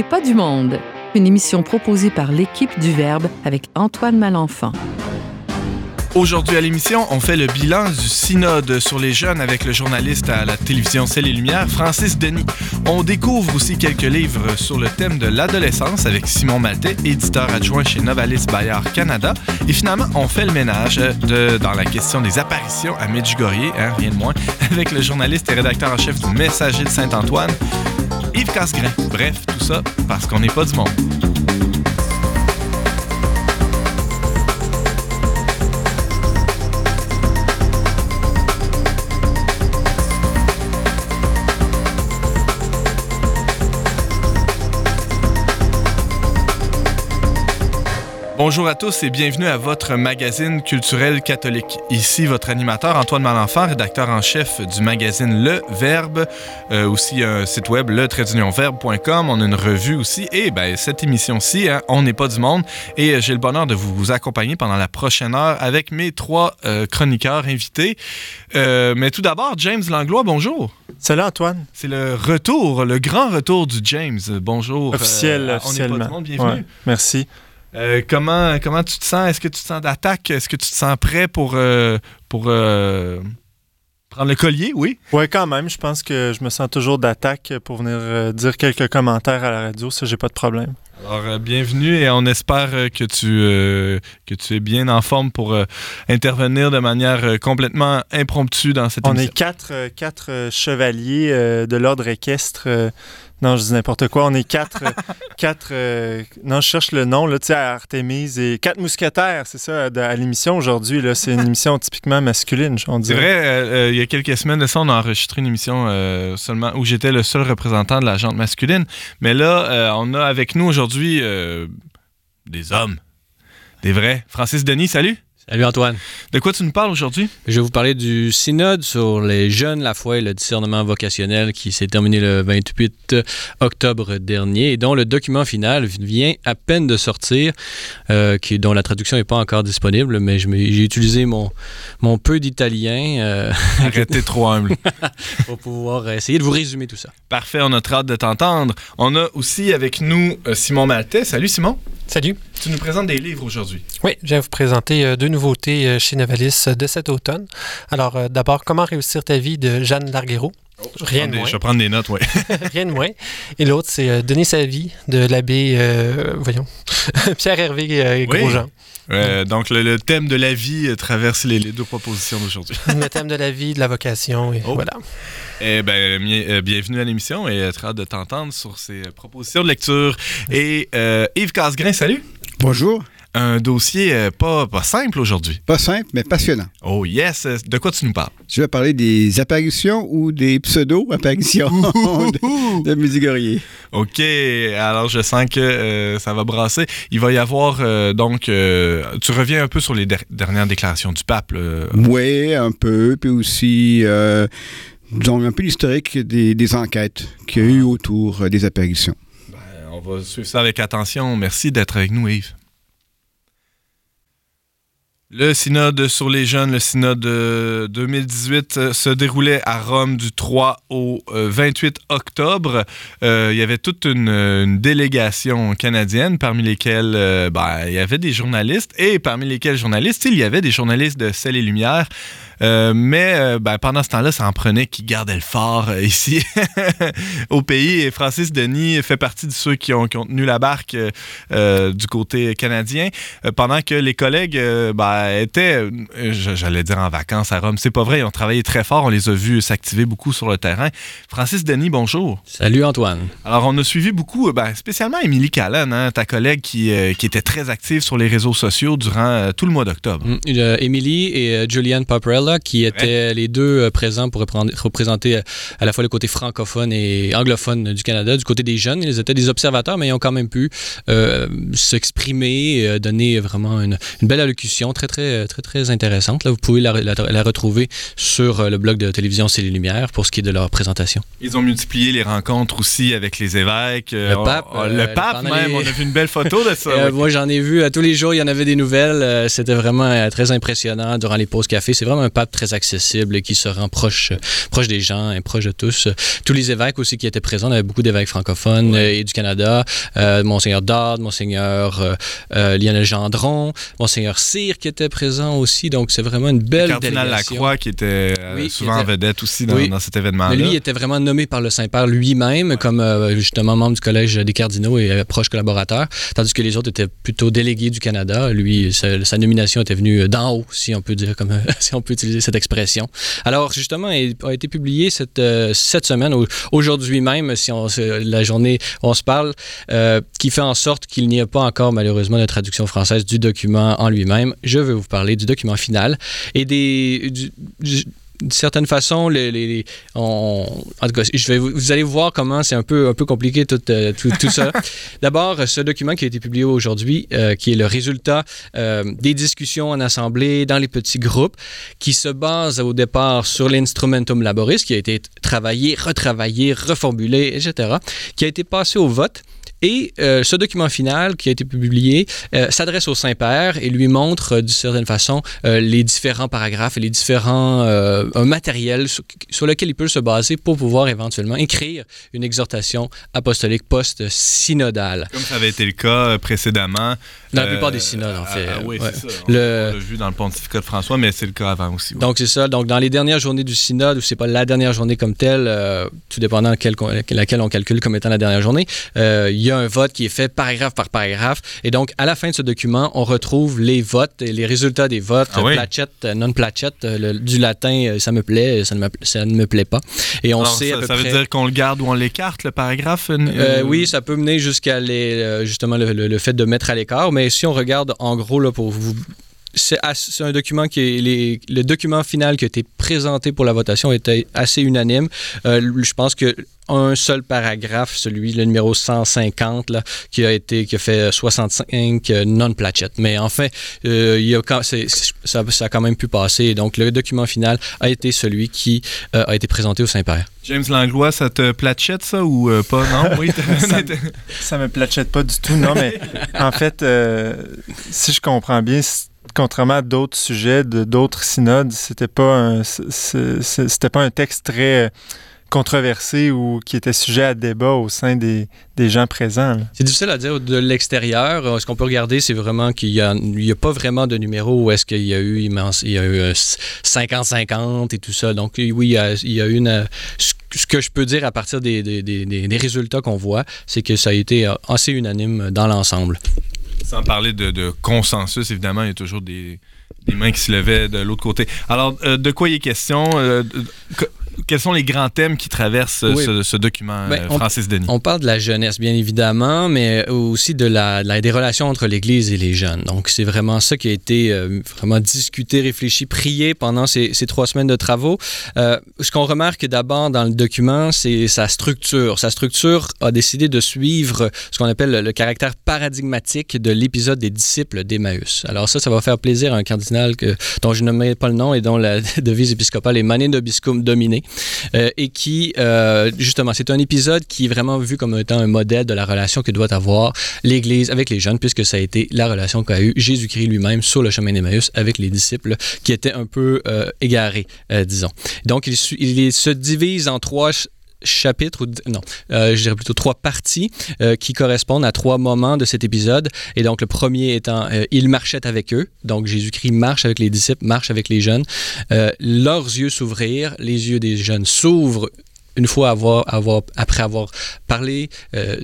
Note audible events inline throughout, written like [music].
n'est pas du monde, une émission proposée par l'équipe du Verbe avec Antoine Malenfant. Aujourd'hui à l'émission, on fait le bilan du synode sur les jeunes avec le journaliste à la télévision Celle et Lumière, Francis Denis. On découvre aussi quelques livres sur le thème de l'adolescence avec Simon Maltais, éditeur adjoint chez Novalis Bayard Canada. Et finalement, on fait le ménage dans la question des apparitions à Medjugorje, hein, rien de moins, [laughs] avec le journaliste et rédacteur en chef du Messager de Saint-Antoine, Yves Casgrain. Bref, tout ça parce qu'on n'est pas du monde. Bonjour à tous et bienvenue à votre magazine culturel catholique. Ici votre animateur Antoine Malenfant, rédacteur en chef du magazine Le Verbe, euh, aussi un site web le verbe.com. On a une revue aussi et ben, cette émission-ci, hein, on n'est pas du monde et euh, j'ai le bonheur de vous accompagner pendant la prochaine heure avec mes trois euh, chroniqueurs invités. mais tout d'abord, James Langlois, bonjour. Salut Antoine. C'est le retour, le grand retour du James. Bonjour. Officiel, officiellement. On n'est pas du monde, bienvenue. merci. Euh, comment, comment tu te sens? Est-ce que tu te sens d'attaque? Est-ce que tu te sens prêt pour, euh, pour euh, prendre le collier? Oui? Oui, quand même. Je pense que je me sens toujours d'attaque pour venir dire quelques commentaires à la radio. Ça, j'ai pas de problème. Alors, bienvenue et on espère que tu, que tu es bien en forme pour intervenir de manière complètement impromptue dans cette émission. On est quatre, quatre chevaliers de l'ordre équestre non, je dis n'importe quoi. On est quatre. [laughs] quatre euh, non, je cherche le nom, là, tu sais, à Artemise et quatre mousquetaires, c'est ça, à, l'émission aujourd'hui. Là, c'est une émission typiquement masculine, on dirait. C'est vrai, euh, euh, il y a quelques semaines de ça, on a enregistré une émission seulement où j'étais le seul représentant de la jante masculine. Mais là, on a avec nous aujourd'hui des hommes. Des vrais. Francis Denis, salut. Salut Antoine. De quoi tu nous parles aujourd'hui? Je vais vous parler du synode sur les jeunes, la foi et le discernement vocationnel qui s'est terminé le 28 octobre dernier et dont le document final vient à peine de sortir, euh, qui, dont la traduction n'est pas encore disponible, mais j'ai utilisé mon, mon peu d'italien. Euh, [laughs] Arrêtez trop humble. [laughs] pour pouvoir essayer de vous résumer tout ça. Parfait, on a hâte de t'entendre. On a aussi avec nous euh, Simon Maltais. Salut Simon. Salut. Tu nous présentes des livres aujourd'hui. Oui, je vais vous présenter euh, deux nouveautés euh, chez Novalis de cet automne. Alors, d'abord, Comment réussir ta vie de Jeanne Larguero. Oh, Rien de moins. Je vais prendre des notes, oui. [laughs] Rien de moins. Et l'autre, c'est Donner sa vie de l'abbé, voyons, [laughs] Pierre-Hervé Grosjean. donc, le, thème de la vie traverse les, deux propositions d'aujourd'hui. le thème de la vie, de la vocation, et oh. voilà. Eh ben, euh, bienvenue à l'émission et très hâte de t'entendre sur ces propositions de lecture. Et euh, Yves Casgrain, salut. Bonjour. Un dossier euh, pas, pas simple aujourd'hui. Pas simple, mais passionnant. Oh yes! De quoi tu nous parles? Je vais parler des apparitions ou des pseudo-apparitions [laughs] de, de OK. Alors, je sens que ça va brasser. Il va y avoir, donc, tu reviens un peu sur les dernières déclarations du pape. Oui, un peu. Puis aussi donc, un peu l'historique des, enquêtes qu'il y a eu autour euh, des apparitions. Ben, on va suivre ça avec attention. Merci d'être avec nous, Yves. Le synode sur les jeunes, le synode 2018, euh, se déroulait à Rome du 3 au 28 euh, octobre. il y avait toute une, délégation canadienne, parmi lesquelles ben, il y avait des journalistes, et parmi lesquels journalistes, il y avait des journalistes de Celle et Lumière. Euh, mais euh, ben, pendant ce temps-là, ça en prenait qui gardait le fort euh, ici [laughs] au pays. Et Francis Denis fait partie de ceux qui ont, tenu la barque du côté canadien, pendant que les collègues ben, étaient, j'allais dire en vacances à Rome. C'est pas vrai, ils ont travaillé très fort. On les a vus s'activer beaucoup sur le terrain. Francis Denis, bonjour. Salut Antoine. Alors, on a suivi beaucoup, ben, spécialement Émilie Callan, hein, ta collègue qui, qui, était très active sur les réseaux sociaux durant tout le mois d'octobre. Mm, Émilie et Julianne Paparella qui étaient les deux euh, présents pour représenter euh, à la fois le côté francophone et anglophone du Canada. Du côté des jeunes, ils étaient des observateurs, mais ils ont quand même pu euh, s'exprimer, donner vraiment une, belle allocution très, très, très, très intéressante. Là, vous pouvez la, retrouver sur le blog de télévision C'est les Lumières pour ce qui est de leur présentation. Ils ont multiplié les rencontres aussi avec les évêques. Le pape. le pape, même. On a vu une belle photo de [laughs] ça. Moi, j'en ai vu tous les jours. Il y en avait des nouvelles. C'était vraiment très impressionnant durant les pauses café. C'est vraiment un pape très accessible et qui se rend proche, proche des gens et proche de tous. Tous les évêques aussi qui étaient présents, il y avait beaucoup d'évêques francophones euh, et du Canada, euh, Monseigneur Dodd, Monseigneur euh, Lionel Gendron, Monseigneur Cyr qui était présent aussi, donc c'est vraiment une belle Le cardinal délégation. Lacroix qui était Oui, qui souvent en était- vedette aussi dans, Oui. dans cet événement-là. Lui il était vraiment nommé par le Saint-Père lui-même comme justement membre du Collège des cardinaux et proche collaborateur, tandis que les autres étaient plutôt délégués du Canada. Lui, sa, sa nomination était venue d'en haut, si on peut dire, comme, [laughs] si on peut utiliser cette expression. Alors justement, a été publié cette, euh, cette semaine, au- aujourd'hui même, si on, la journée on se parle, euh, qui fait en sorte qu'il n'y a pas encore malheureusement de traduction française du document en lui-même. Je vais vous parler du document final et des... d'une certaine façon, les, les- les- on- en tout cas, je vais, vous allez voir comment c'est un peu, un peu compliqué tout, euh, tout, tout ça. [laughs] D'abord, ce document qui a été publié aujourd'hui, euh, qui est le résultat euh, des discussions en assemblée, dans les petits groupes, qui se base au départ sur l'instrumentum laboris, qui a été travaillé, retravaillé, reformulé, etc., qui a été passé au vote. Et euh, ce document final qui a été publié euh, s'adresse au Saint-Père et lui montre euh, d'une certaine façon les différents paragraphes et les différents un matériel sur, sur lequel il peut se baser pour pouvoir éventuellement écrire une exhortation apostolique post-synodale. Comme ça avait été le cas précédemment. Dans la plupart des synodes, en ah, fait. ah, oui, Ouais. c'est ça. On, Le- on l'a vu dans le pontificat de François, mais c'est le cas avant aussi. ouais. Donc, c'est ça. Donc, dans les dernières journées du synode, ou c'est pas la dernière journée comme telle, tout dépendant quelle, laquelle on calcule comme étant la dernière journée, il y a un vote qui est fait paragraphe par paragraphe. Et donc, à la fin de ce document, on retrouve les votes et les résultats des votes, Ah oui? placette, euh, non placette, euh, le- du latin, euh, ça me plaît, ça ne me, ça ne me plaît pas. Et on Alors, sait ça, à peu ça veut près... dire qu'on le garde ou on l'écarte, le paragraphe? Euh, oui, ça peut mener jusqu'à les, justement le, le- le fait de mettre à l'écart, mais si on regarde en gros là, pour vous. C'est un document qui est. les- le document final qui a été présenté pour la votation était assez unanime. Euh, je pense que un seul paragraphe, celui, le numéro 150, là, qui a été qui a fait 65 euh, non-plachettes. Mais enfin, euh, il y a ça, ça a quand même pu passer. Donc, le document final a été celui qui euh, a été présenté au Saint-Père. James Langlois, ça te platchette, ça, ou euh, pas? Non? [laughs] Oui, Ça Ça me platchette pas du tout, non, mais en fait, euh, si je comprends bien, contrairement à d'autres sujets d'autres synodes, c'était pas c'était pas un texte très euh, controversé ou qui était sujet à débat au sein des, des gens présents. C'est difficile à dire de l'extérieur. Euh, Ce qu'on peut regarder, c'est vraiment qu'il n'y a, a pas vraiment de numéro où est-ce qu'il y a eu il y a eu euh, 50-50 et tout ça. Donc oui, il y a, il y a une... Ce que je peux dire à partir des, des- résultats qu'on voit, c'est que ça a été euh, assez unanime dans l'ensemble. Sans parler de, consensus, évidemment, il y a toujours des, mains qui se levaient de l'autre côté. Alors, euh, de quoi il est question? Euh, quels sont les grands thèmes qui traversent euh, Oui. ce, ce document, Ben, euh, on- Francis Denis? On parle de la jeunesse, bien évidemment, mais aussi de la, de la- des relations entre l'Église et les jeunes. Donc, c'est vraiment ça qui a été euh, vraiment discuté, réfléchi, prié pendant ces, ces trois semaines de travaux. Euh, ce qu'on remarque d'abord dans le document, c'est sa structure. Sa structure a décidé de suivre ce qu'on appelle le, le caractère paradigmatique de l'épisode des disciples d'Emmaüs. Alors ça, ça va faire plaisir à un cardinal que, dont je ne nommerai pas le nom et dont la [laughs] devise épiscopale est Mané Nobiscum Domine, euh, et qui, euh, justement, c'est un épisode qui est vraiment vu comme étant un modèle de la relation que doit avoir l'Église avec les jeunes, puisque ça a été la relation qu'a eu Jésus-Christ lui-même sur le chemin d'Emmaüs avec les disciples qui étaient un peu euh, égarés, disons. Donc, il, se divise en trois chapitres, ou non, euh, je dirais plutôt trois parties euh, qui correspondent à trois moments de cet épisode. Et donc, le premier étant, euh, il marchait avec eux. Donc, Jésus-Christ marche avec les disciples, marche avec les jeunes. Euh, leurs yeux s'ouvrirent, les yeux des jeunes s'ouvrent une fois avoir, avoir, après avoir parlé, euh,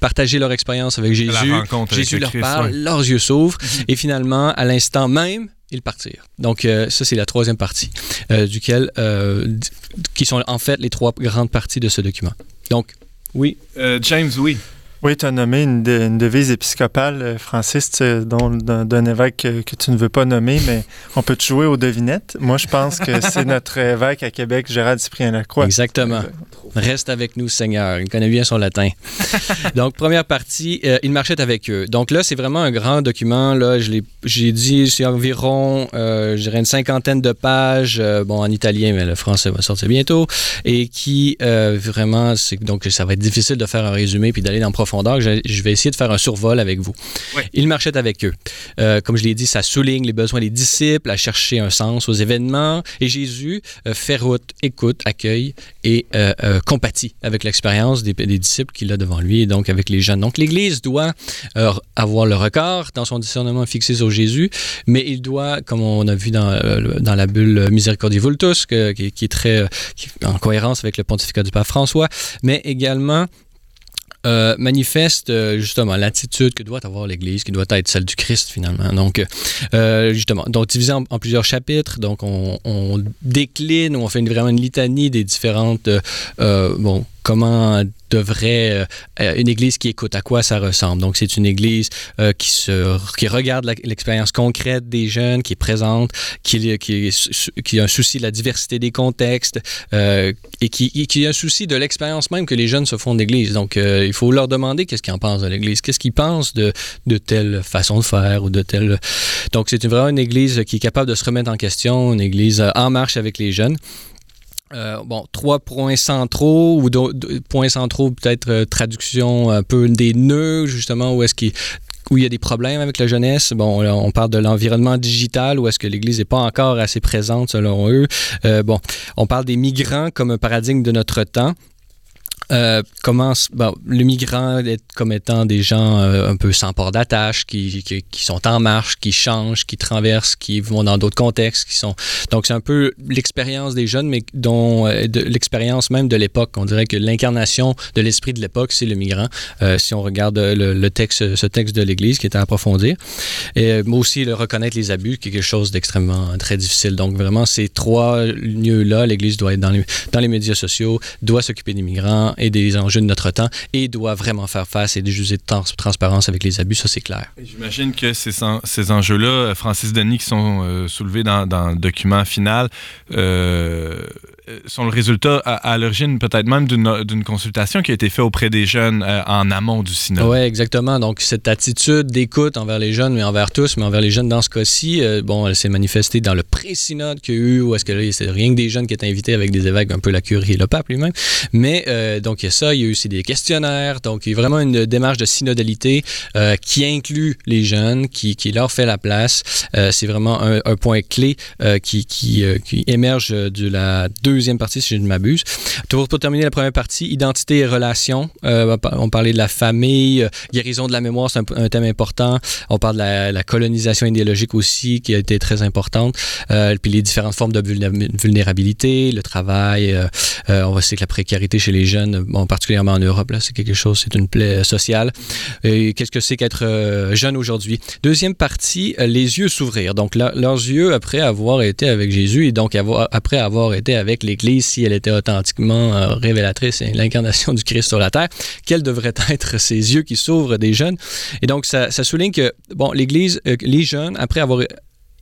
partagé leur expérience avec Jésus. avec Jésus le leur Christ, parle, leurs yeux s'ouvrent, et finalement, à l'instant même, ils partirent. Donc, euh, ça, c'est la troisième partie, euh, duquel, euh, qui sont en fait les trois grandes parties de ce document. Donc, oui, James, oui. Oui, tu as nommé une, de- une devise épiscopale, euh, Francis, d'un évêque que, que tu ne veux pas nommer, mais on peut te jouer aux devinettes. Moi, je pense que c'est [laughs] notre évêque à Québec, Gérald Cyprien Lacroix. exactement. Reste avec nous, Seigneur. Il connaît bien son latin. [laughs] Donc, première partie, euh, il marchait avec eux. Donc là, c'est vraiment un grand document. Là, je l'ai- j'ai dit, c'est environ, euh, je dirais, une cinquantaine de pages, euh, bon, en italien, mais le français va sortir bientôt, et qui, euh, vraiment, c'est, donc ça va être difficile de faire un résumé puis d'aller en profondeur profondeur, je, je vais essayer de faire un survol avec vous. Il marchait avec eux. Euh, comme je l'ai dit, ça souligne les besoins des disciples à chercher un sens aux événements. Et Jésus euh, fait route, écoute, accueille et euh, compatit avec l'expérience des, des disciples qu'il a devant lui et donc avec les jeunes. Donc l'Église doit avoir le regard dans son discernement fixé sur Jésus, mais il doit, comme on a vu dans, la bulle Misericordiae Vultus, que- qui, qui est très qui en cohérence avec le pontificat du pape François, mais également euh, manifeste euh, justement l'attitude que doit avoir l'Église, qui doit être celle du Christ finalement. Donc, euh, justement, donc divisé en, plusieurs chapitres, donc on, décline on fait une, vraiment une litanie des différentes, bon, comment devrait euh, une église qui écoute à quoi ça ressemble? Donc c'est une église euh, qui se qui regarde l'expérience concrète des jeunes, qui est présente, qui qui, qui a un souci de la diversité des contextes euh, et qui, qui a un souci de l'expérience même que les jeunes se font d'église. Donc euh, il faut leur demander qu'est-ce qu'ils en pensent de l'église, qu'est-ce qu'ils pensent de de telle façon de faire ou de telle donc c'est vraiment une église qui est capable de se remettre en question, une église euh, en marche avec les jeunes. Euh, bon, trois points centraux ou d'au- d- points centraux, peut-être euh, traduction un peu des nœuds, justement, où est-ce qu'il où il y a des problèmes avec la jeunesse? Bon, on parle de l'environnement digital, où est-ce que l'Église n'est pas encore assez présente selon eux. Euh, bon, on parle des migrants comme un paradigme de notre temps. Euh, le migrant comme étant des gens euh, un peu sans port d'attache, qui, qui, sont en marche, qui changent, qui traversent, qui vont dans d'autres contextes, qui sont donc c'est un peu l'expérience des jeunes, mais dont euh, l'expérience même de l'époque. On dirait que l'incarnation de l'esprit de l'époque, c'est le migrant. Euh, si on regarde le, texte, ce texte de l'Église qui est à approfondir, mais aussi le reconnaître les abus, qui est quelque chose d'extrêmement très difficile. Donc vraiment ces trois lieux-là, l'Église doit être dans les, dans les médias sociaux, doit s'occuper des migrants et des enjeux de notre temps, et doit vraiment faire face et déjuger de trans- transparence avec les abus. Ça c'est clair. J'imagine que ces, ces enjeux-là, Francis Denis, qui sont euh, soulevés dans, dans le document final, euh, sont le résultat à, l'origine peut-être même d'une consultation qui a été faite auprès des jeunes euh, en amont du synode. Oui, exactement. Donc, cette attitude d'écoute envers les jeunes, mais envers tous, mais envers les jeunes dans ce cas-ci, euh, bon, elle s'est manifestée dans le pré-synode qu'il y a eu, où est-ce que là, c'est rien que des jeunes qui étaient invités avec des évêques, un peu la curie et le pape lui-même. Mais, euh, donc, il y a ça, il y a eu aussi des questionnaires. Donc, il y a vraiment une démarche de synodalité euh, qui inclut les jeunes, qui, qui leur fait la place. Euh, c'est vraiment un, point clé euh, qui, qui, euh, qui émerge de la deuxième partie, si je ne m'abuse. Pour, terminer la première partie, identité et relations. Euh, on parlait de la famille, euh, guérison de la mémoire, c'est un, thème important. On parle de la, colonisation idéologique aussi, qui a été très importante. Euh, puis les différentes formes de vulné- vulnérabilité, le travail. on va citer que la précarité chez les jeunes, bon, particulièrement en Europe, c'est quelque chose, c'est une plaie sociale. Qu'est-ce que c'est qu'être jeune aujourd'hui? Deuxième partie, les yeux s'ouvrir. Donc, leurs yeux, après avoir été avec Jésus et donc après avoir été avec l'Église, si elle était authentiquement euh, révélatrice et l'incarnation du Christ sur la terre, quels devraient [laughs] être ces yeux qui s'ouvrent des jeunes? Et donc, ça, souligne que, bon, l'Église, euh, les jeunes, après avoir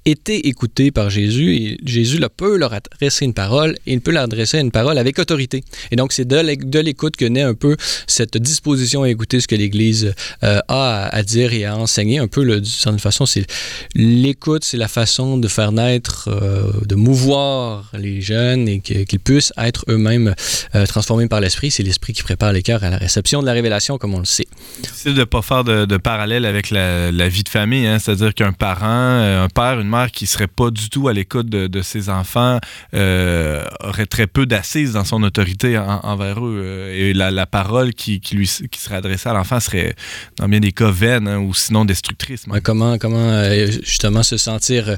été écoutés par Jésus et Jésus là, peut leur adresser une parole et il peut leur adresser une parole avec autorité. Et donc, c'est de l'é- de l'écoute que naît un peu cette disposition à écouter ce que l'Église euh, a à, dire et à enseigner. Un peu, d'une certaine façon, c'est l'écoute, c'est la façon de faire naître, euh, de mouvoir les jeunes et qu'ils puissent être eux-mêmes euh, transformés par l'Esprit. C'est l'Esprit qui prépare les cœurs à la réception de la révélation, comme on le sait. difficile de ne pas faire de, parallèle avec la, vie de famille. hein. C'est-à-dire qu'un parent, un père, une mère qui serait pas du tout à l'écoute de, ses enfants euh, aurait très peu d'assises dans son autorité en- envers eux. Euh, Et la, parole qui, lui qui serait adressée à l'enfant serait, dans bien des cas, vaine hein, ou sinon destructrice. comment comment euh, justement se sentir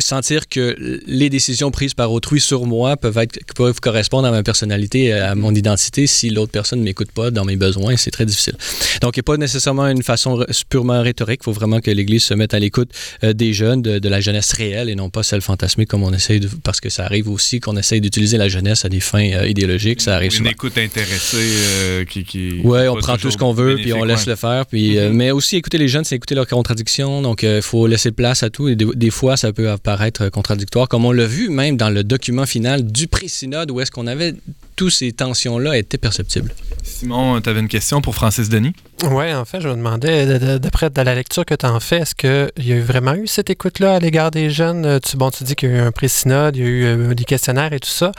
sentir que les décisions prises par autrui sur moi peuvent être peuvent correspondre à ma personnalité, à mon identité si l'autre personne ne m'écoute pas dans mes besoins, c'est très difficile. Donc il n'y a pas nécessairement une façon purement rhétorique, il faut vraiment que l'Église se mette à l'écoute des jeunes, de, de la jeunesse réelle et non pas celle fantasmée comme on essaye de, parce que ça arrive aussi qu'on essaye d'utiliser la jeunesse à des fins euh, idéologiques, ça arrive Une souvent. écoute intéressée euh, qui, qui. Ouais, on prend tout ce qu'on veut, puis on laisse ouais. le faire. Puis, euh, Mhm. mais aussi, écouter les jeunes, c'est écouter leurs contradictions. Donc, il faut laisser place à tout. Et des, des fois, ça peut apparaître contradictoire, comme on l'a vu même dans le document final du pré-synode, où est-ce qu'on avait tous ces tensions-là étaient perceptibles. Simon, tu avais une question pour Francis Denis? Oui, en fait, je me demandais, d'après la lecture que tu en fais, est-ce qu'il y a vraiment eu cette écoute-là à l'égard des jeunes? Euh, tu, bon, tu dis qu'il y a eu un pré-synode, il y a eu euh, des questionnaires et tout ça.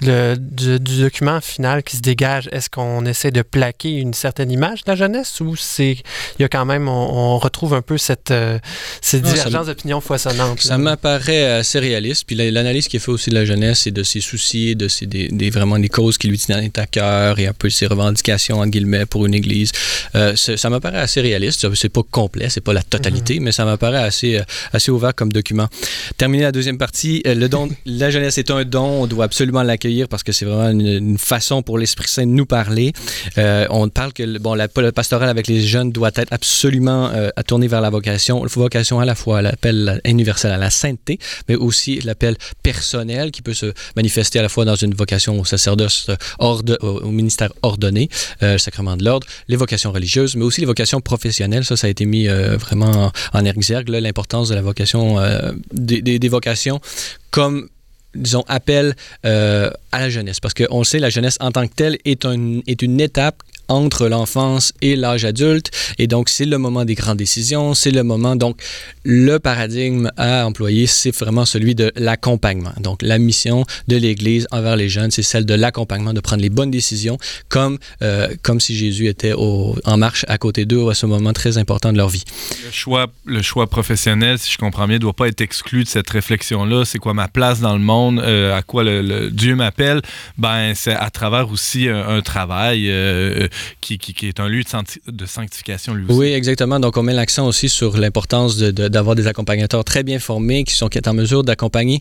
Le, du, document final qui se dégage, est-ce qu'on essaie de plaquer une certaine image de la jeunesse ou c'est il y a quand même, on, retrouve un peu cette, euh, cette divergence d'opinion foisonnante? Ça m'apparaît assez réaliste. Puis l'analyse qui est faite aussi de la jeunesse et de ses soucis, de ses, des, vraiment des causes qui lui tiennent à cœur et un peu ses revendications, en guillemets, pour une église. Euh, ça m'apparaît assez réaliste. C'est pas complet, c'est pas la totalité, mhm. mais ça m'apparaît assez, euh, assez ouvert comme document. Terminer la deuxième partie, euh, le don, [laughs] la jeunesse est un don, on doit absolument l'accueillir parce que c'est vraiment une, façon pour l'Esprit Saint de nous parler. on parle que bon, la, le pastoral avec les jeunes doit être absolument à tourner vers la vocation. La vocation à la fois l'appel universel à la sainteté, mais aussi l'appel personnel qui peut se manifester à la fois dans une vocation au sacerdoce, au ministère ordonné, le sacrement de l'ordre, les vocations religieuses mais aussi les vocations professionnelles. Ça, ça a été mis euh, vraiment en exergue, l'importance de la vocation, euh, des, vocations comme disons, appel euh, à la jeunesse. Parce qu'on sait, la jeunesse en tant que telle est, est une étape entre l'enfance et l'âge adulte. Et donc, c'est le moment des grandes décisions, c'est le moment, donc, le paradigme à employer, c'est vraiment celui de l'accompagnement. Donc, la mission de l'Église envers les jeunes, c'est celle de l'accompagnement, de prendre les bonnes décisions, comme, euh, comme si Jésus était en marche à côté d'eux à ce moment très important de leur vie. Le choix, le choix professionnel, si je comprends bien, ne doit pas être exclu de cette réflexion-là. C'est quoi ma place dans le monde? Euh, à quoi Dieu m'appelle? Ben, c'est à travers aussi un, travail euh, qui, est un lieu de, sanctification lui aussi. Oui, exactement. Donc, on met l'accent aussi sur l'importance d'avoir de, des accompagnateurs très bien formés qui sont qui en mesure d'accompagner.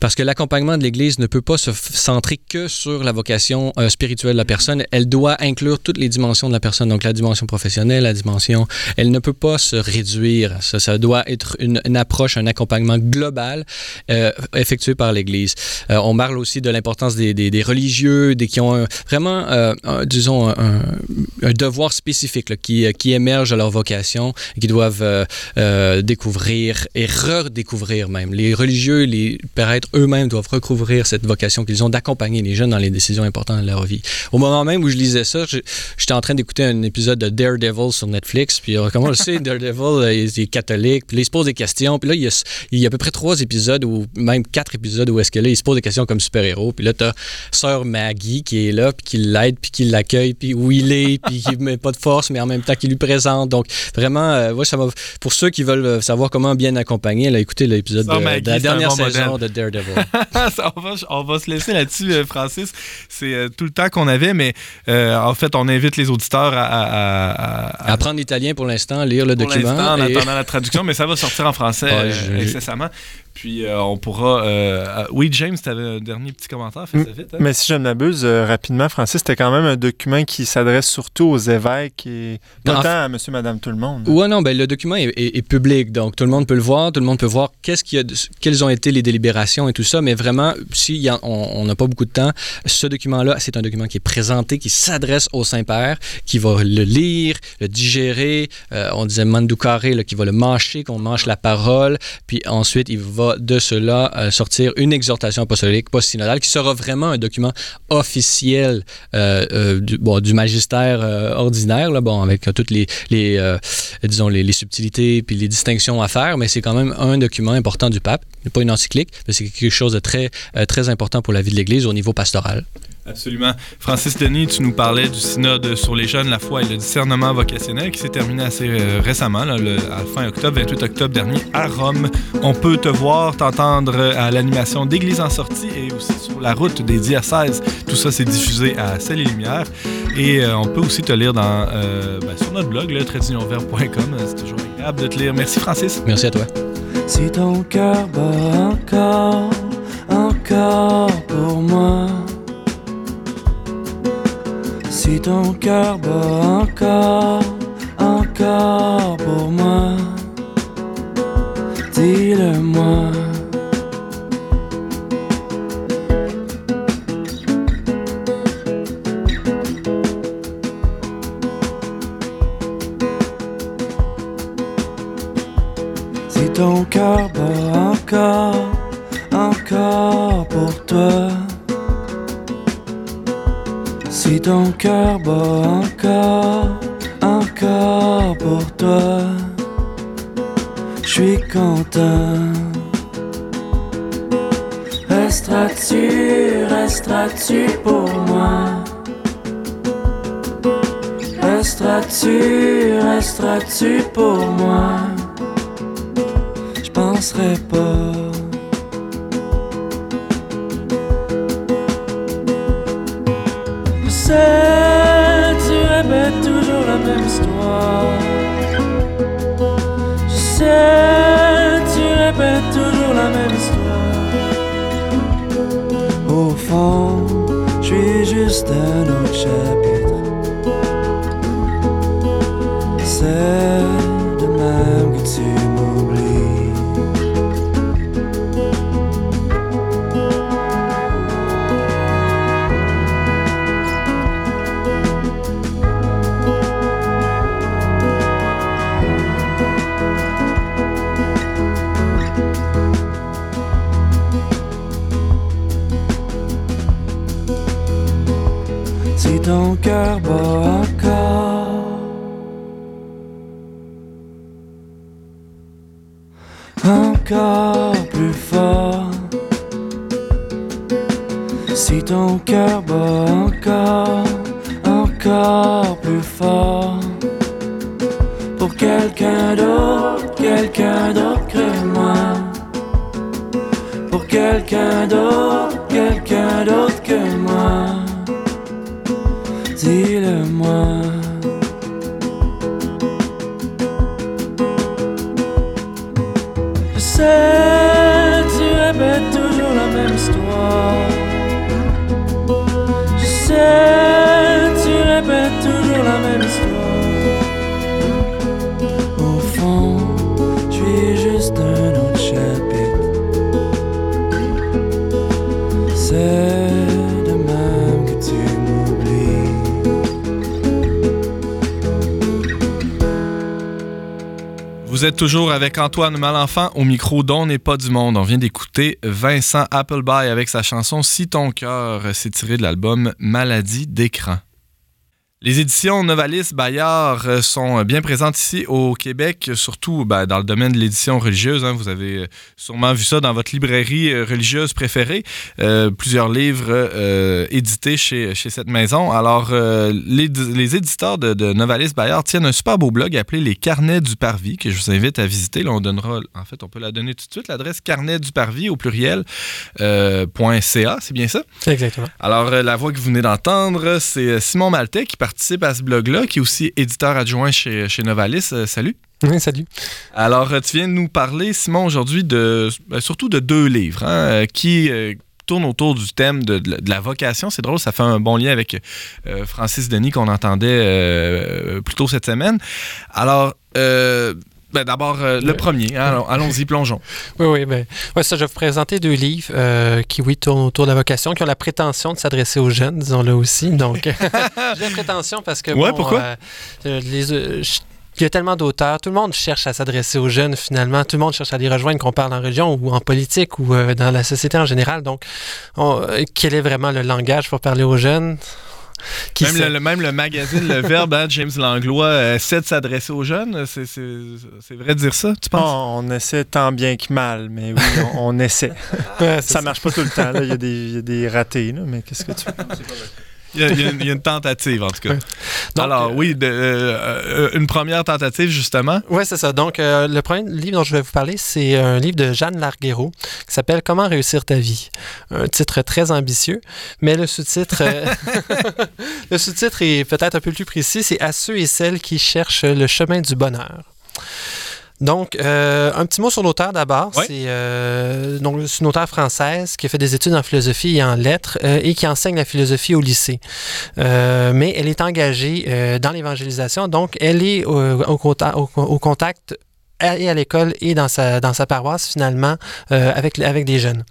Parce que l'accompagnement de l'Église ne peut pas se centrer que sur la vocation euh, spirituelle de la personne. Elle doit inclure toutes les dimensions de la personne. Donc, la dimension professionnelle, la dimension. Elle ne peut pas se réduire. Ça, doit être une, approche, un accompagnement global euh, effectué par l'Église. Euh, on parle aussi de l'importance des, des, des, religieux, des qui ont vraiment, disons, un, un devoir spécifique qui, qui émerge de leur vocation et qui doivent euh, euh, découvrir et redécouvrir même. Les religieux, les prêtres eux-mêmes doivent recouvrir cette vocation qu'ils ont d'accompagner les jeunes dans les décisions importantes de leur vie. Au moment même où je lisais ça, j'étais en train d'écouter un épisode de Daredevil sur Netflix, puis euh, comment on le sait, [laughs] Daredevil, il est catholique, puis là, il se pose des questions, puis là, il y, a, il y a à peu près trois épisodes, ou même quatre épisodes où est-ce que là, il se pose des questions comme super-héros, puis là, t'as Sœur Maggie qui est là, puis qui l'aide, puis qui l'accueille, puis oui, il est, [laughs] puis qui met pas de force, mais en même temps qui lui présente. Donc, vraiment, euh, ça pour ceux qui veulent euh, savoir comment bien accompagner, là, écoutez l'épisode de, la dernière saison de Daredevil. [laughs] on, va, se laisser là-dessus, euh, Francis. C'est tout le temps qu'on avait, mais en fait, on invite les auditeurs à... apprendre l'italien pour l'instant, lire le document. en attendant la traduction, mais ça va sortir en français [laughs] incessamment. Puis euh, on pourra. Euh, euh, oui, James, tu avais un dernier petit commentaire, fais ça vite. Hein? Mais si je ne m'abuse, rapidement, Francis, c'était quand même un document qui s'adresse surtout aux évêques et pas tant à monsieur, madame, tout le monde. Oui, non, ben, le document est, public, donc tout le monde peut le voir, tout le monde peut voir qu'est-ce qui a, quelles ont été les délibérations et tout ça, mais vraiment, si on n'a pas beaucoup de temps, ce document-là, c'est un document qui est présenté, qui s'adresse au Saint-Père, qui va le lire, le digérer, on disait mandoucaré, qui va le mâcher, qu'on mange la parole, puis ensuite il va de cela euh, sortir une exhortation apostolique post-synodale qui sera vraiment un document officiel euh, euh, du, magistère ordinaire, bon, avec toutes les, disons, les, subtilités puis les distinctions à faire, mais c'est quand même un document important du pape. Pas une encyclique, mais c'est quelque chose de très, très important pour la vie de l'Église au niveau pastoral. Absolument. Francis Denis, tu nous parlais du synode sur les jeunes, la foi et le discernement vocationnel qui s'est terminé assez euh, récemment, là, le, à fin octobre, 28 octobre dernier, à Rome. On peut te voir, t'entendre à l'animation d'Église en sortie et aussi sur la route des diocèses. Tout ça, c'est diffusé à Celle et Lumière. Et euh, on peut aussi te lire dans, euh, ben, sur notre blog, le C'est toujours agréable de te lire. Merci, Francis. Merci à toi. Si ton cœur bat encore, encore pour moi si ton cœur bat encore, encore pour moi, dis-le-moi. Si ton cœur bat encore, encore pour toi. Si ton cœur bat encore, encore pour toi. Je suis content. Resteras-tu, resteras-tu pour moi? Resteras-tu, resteras-tu pour moi? Je penserai pas. Sais, tu répètes toujours la même histoire. Je sais, tu répètes toujours la même histoire. Au fond, je suis juste un autre ton cœur bat encore Encore plus fort. Pour quelqu'un d'autre Quelqu'un d'autre que moi Pour quelqu'un d'autre Quelqu'un d'autre Vous êtes toujours avec Antoine Malenfant au micro d'On n'est pas du monde. On vient d'écouter Vincent Appleby avec sa chanson Si ton cœur. C'est tiré de l'album Maladie d'écran. Les éditions Novalis Bayard euh, sont bien présentes ici au Québec, surtout ben, dans le domaine de l'édition religieuse. hein. Vous avez euh, sûrement vu ça dans votre librairie euh, religieuse préférée. Euh, plusieurs livres euh, édités chez, chez cette maison. Alors, euh, les, les éditeurs de, de Novalis Bayard tiennent un super beau blog appelé Les Carnets du Parvis que je vous invite à visiter. Là, on donnera, en fait, on peut la donner tout de suite. L'adresse carnet du Parvis au pluriel .ca, c'est bien ça? Exactement. Alors, la voix que vous venez d'entendre, c'est Simon Maltais qui participe à ce blog-là, qui est aussi éditeur adjoint chez, chez Novalis. Euh, salut. Oui, salut. Alors, euh, tu viens de nous parler, Simon, aujourd'hui, de, ben, surtout de deux livres hein, euh, qui tournent autour du thème de, de la- de la vocation. C'est drôle, ça fait un bon lien avec euh, Francis Denis qu'on entendait euh, plus tôt cette semaine. Alors, euh, ben, d'abord, euh, le premier. hein, allons- Allons-y, plongeons. [laughs] Oui, oui. Ben, ouais, ça, je vais vous présenter deux livres euh, qui, oui, tournent autour de la vocation, qui ont la prétention de s'adresser aux jeunes, disons-le aussi. Donc, [laughs] j'ai la prétention parce que. Ouais, bon, pourquoi? euh, les, je- il y a tellement d'auteurs. Tout le monde cherche à s'adresser aux jeunes, finalement. Tout le monde cherche à les rejoindre, qu'on parle en religion ou en politique ou dans la société en général. Donc, on- quel est vraiment le langage pour parler aux jeunes? Qui Même le, le- même le magazine Le Verbe, hein, James Langlois, euh, essaie de s'adresser aux jeunes. C'est- vrai de dire ça, tu penses? On, on essaie tant bien que mal, mais oui, [laughs] on, on essaie. Ça marche pas tout le temps. Il y, a des- il y a des ratés, là, mais qu'est-ce que tu [laughs] veux? Il y, a, il y a une, il y a une tentative, en tout cas. Donc, Alors, euh, oui, de- euh, euh, une première tentative, justement. Oui, c'est ça. Donc, euh, le premier livre dont je vais vous parler, c'est un livre de Jeanne Larguero qui s'appelle Comment réussir ta vie. Un titre très ambitieux, mais le sous-titre, [laughs] le sous-titre est peut-être un peu plus précis. C'est à ceux et celles qui cherchent le chemin du bonheur. Donc, euh, un petit mot sur l'auteur d'abord. C'est euh, donc, c'est une auteure française qui a fait des études en philosophie et en lettres euh, et qui enseigne la philosophie au lycée. Euh, mais elle est engagée euh, dans l'évangélisation, donc elle est au, au contact, au- contact et à l'école et dans sa, dans sa paroisse finalement euh, avec, avec des jeunes.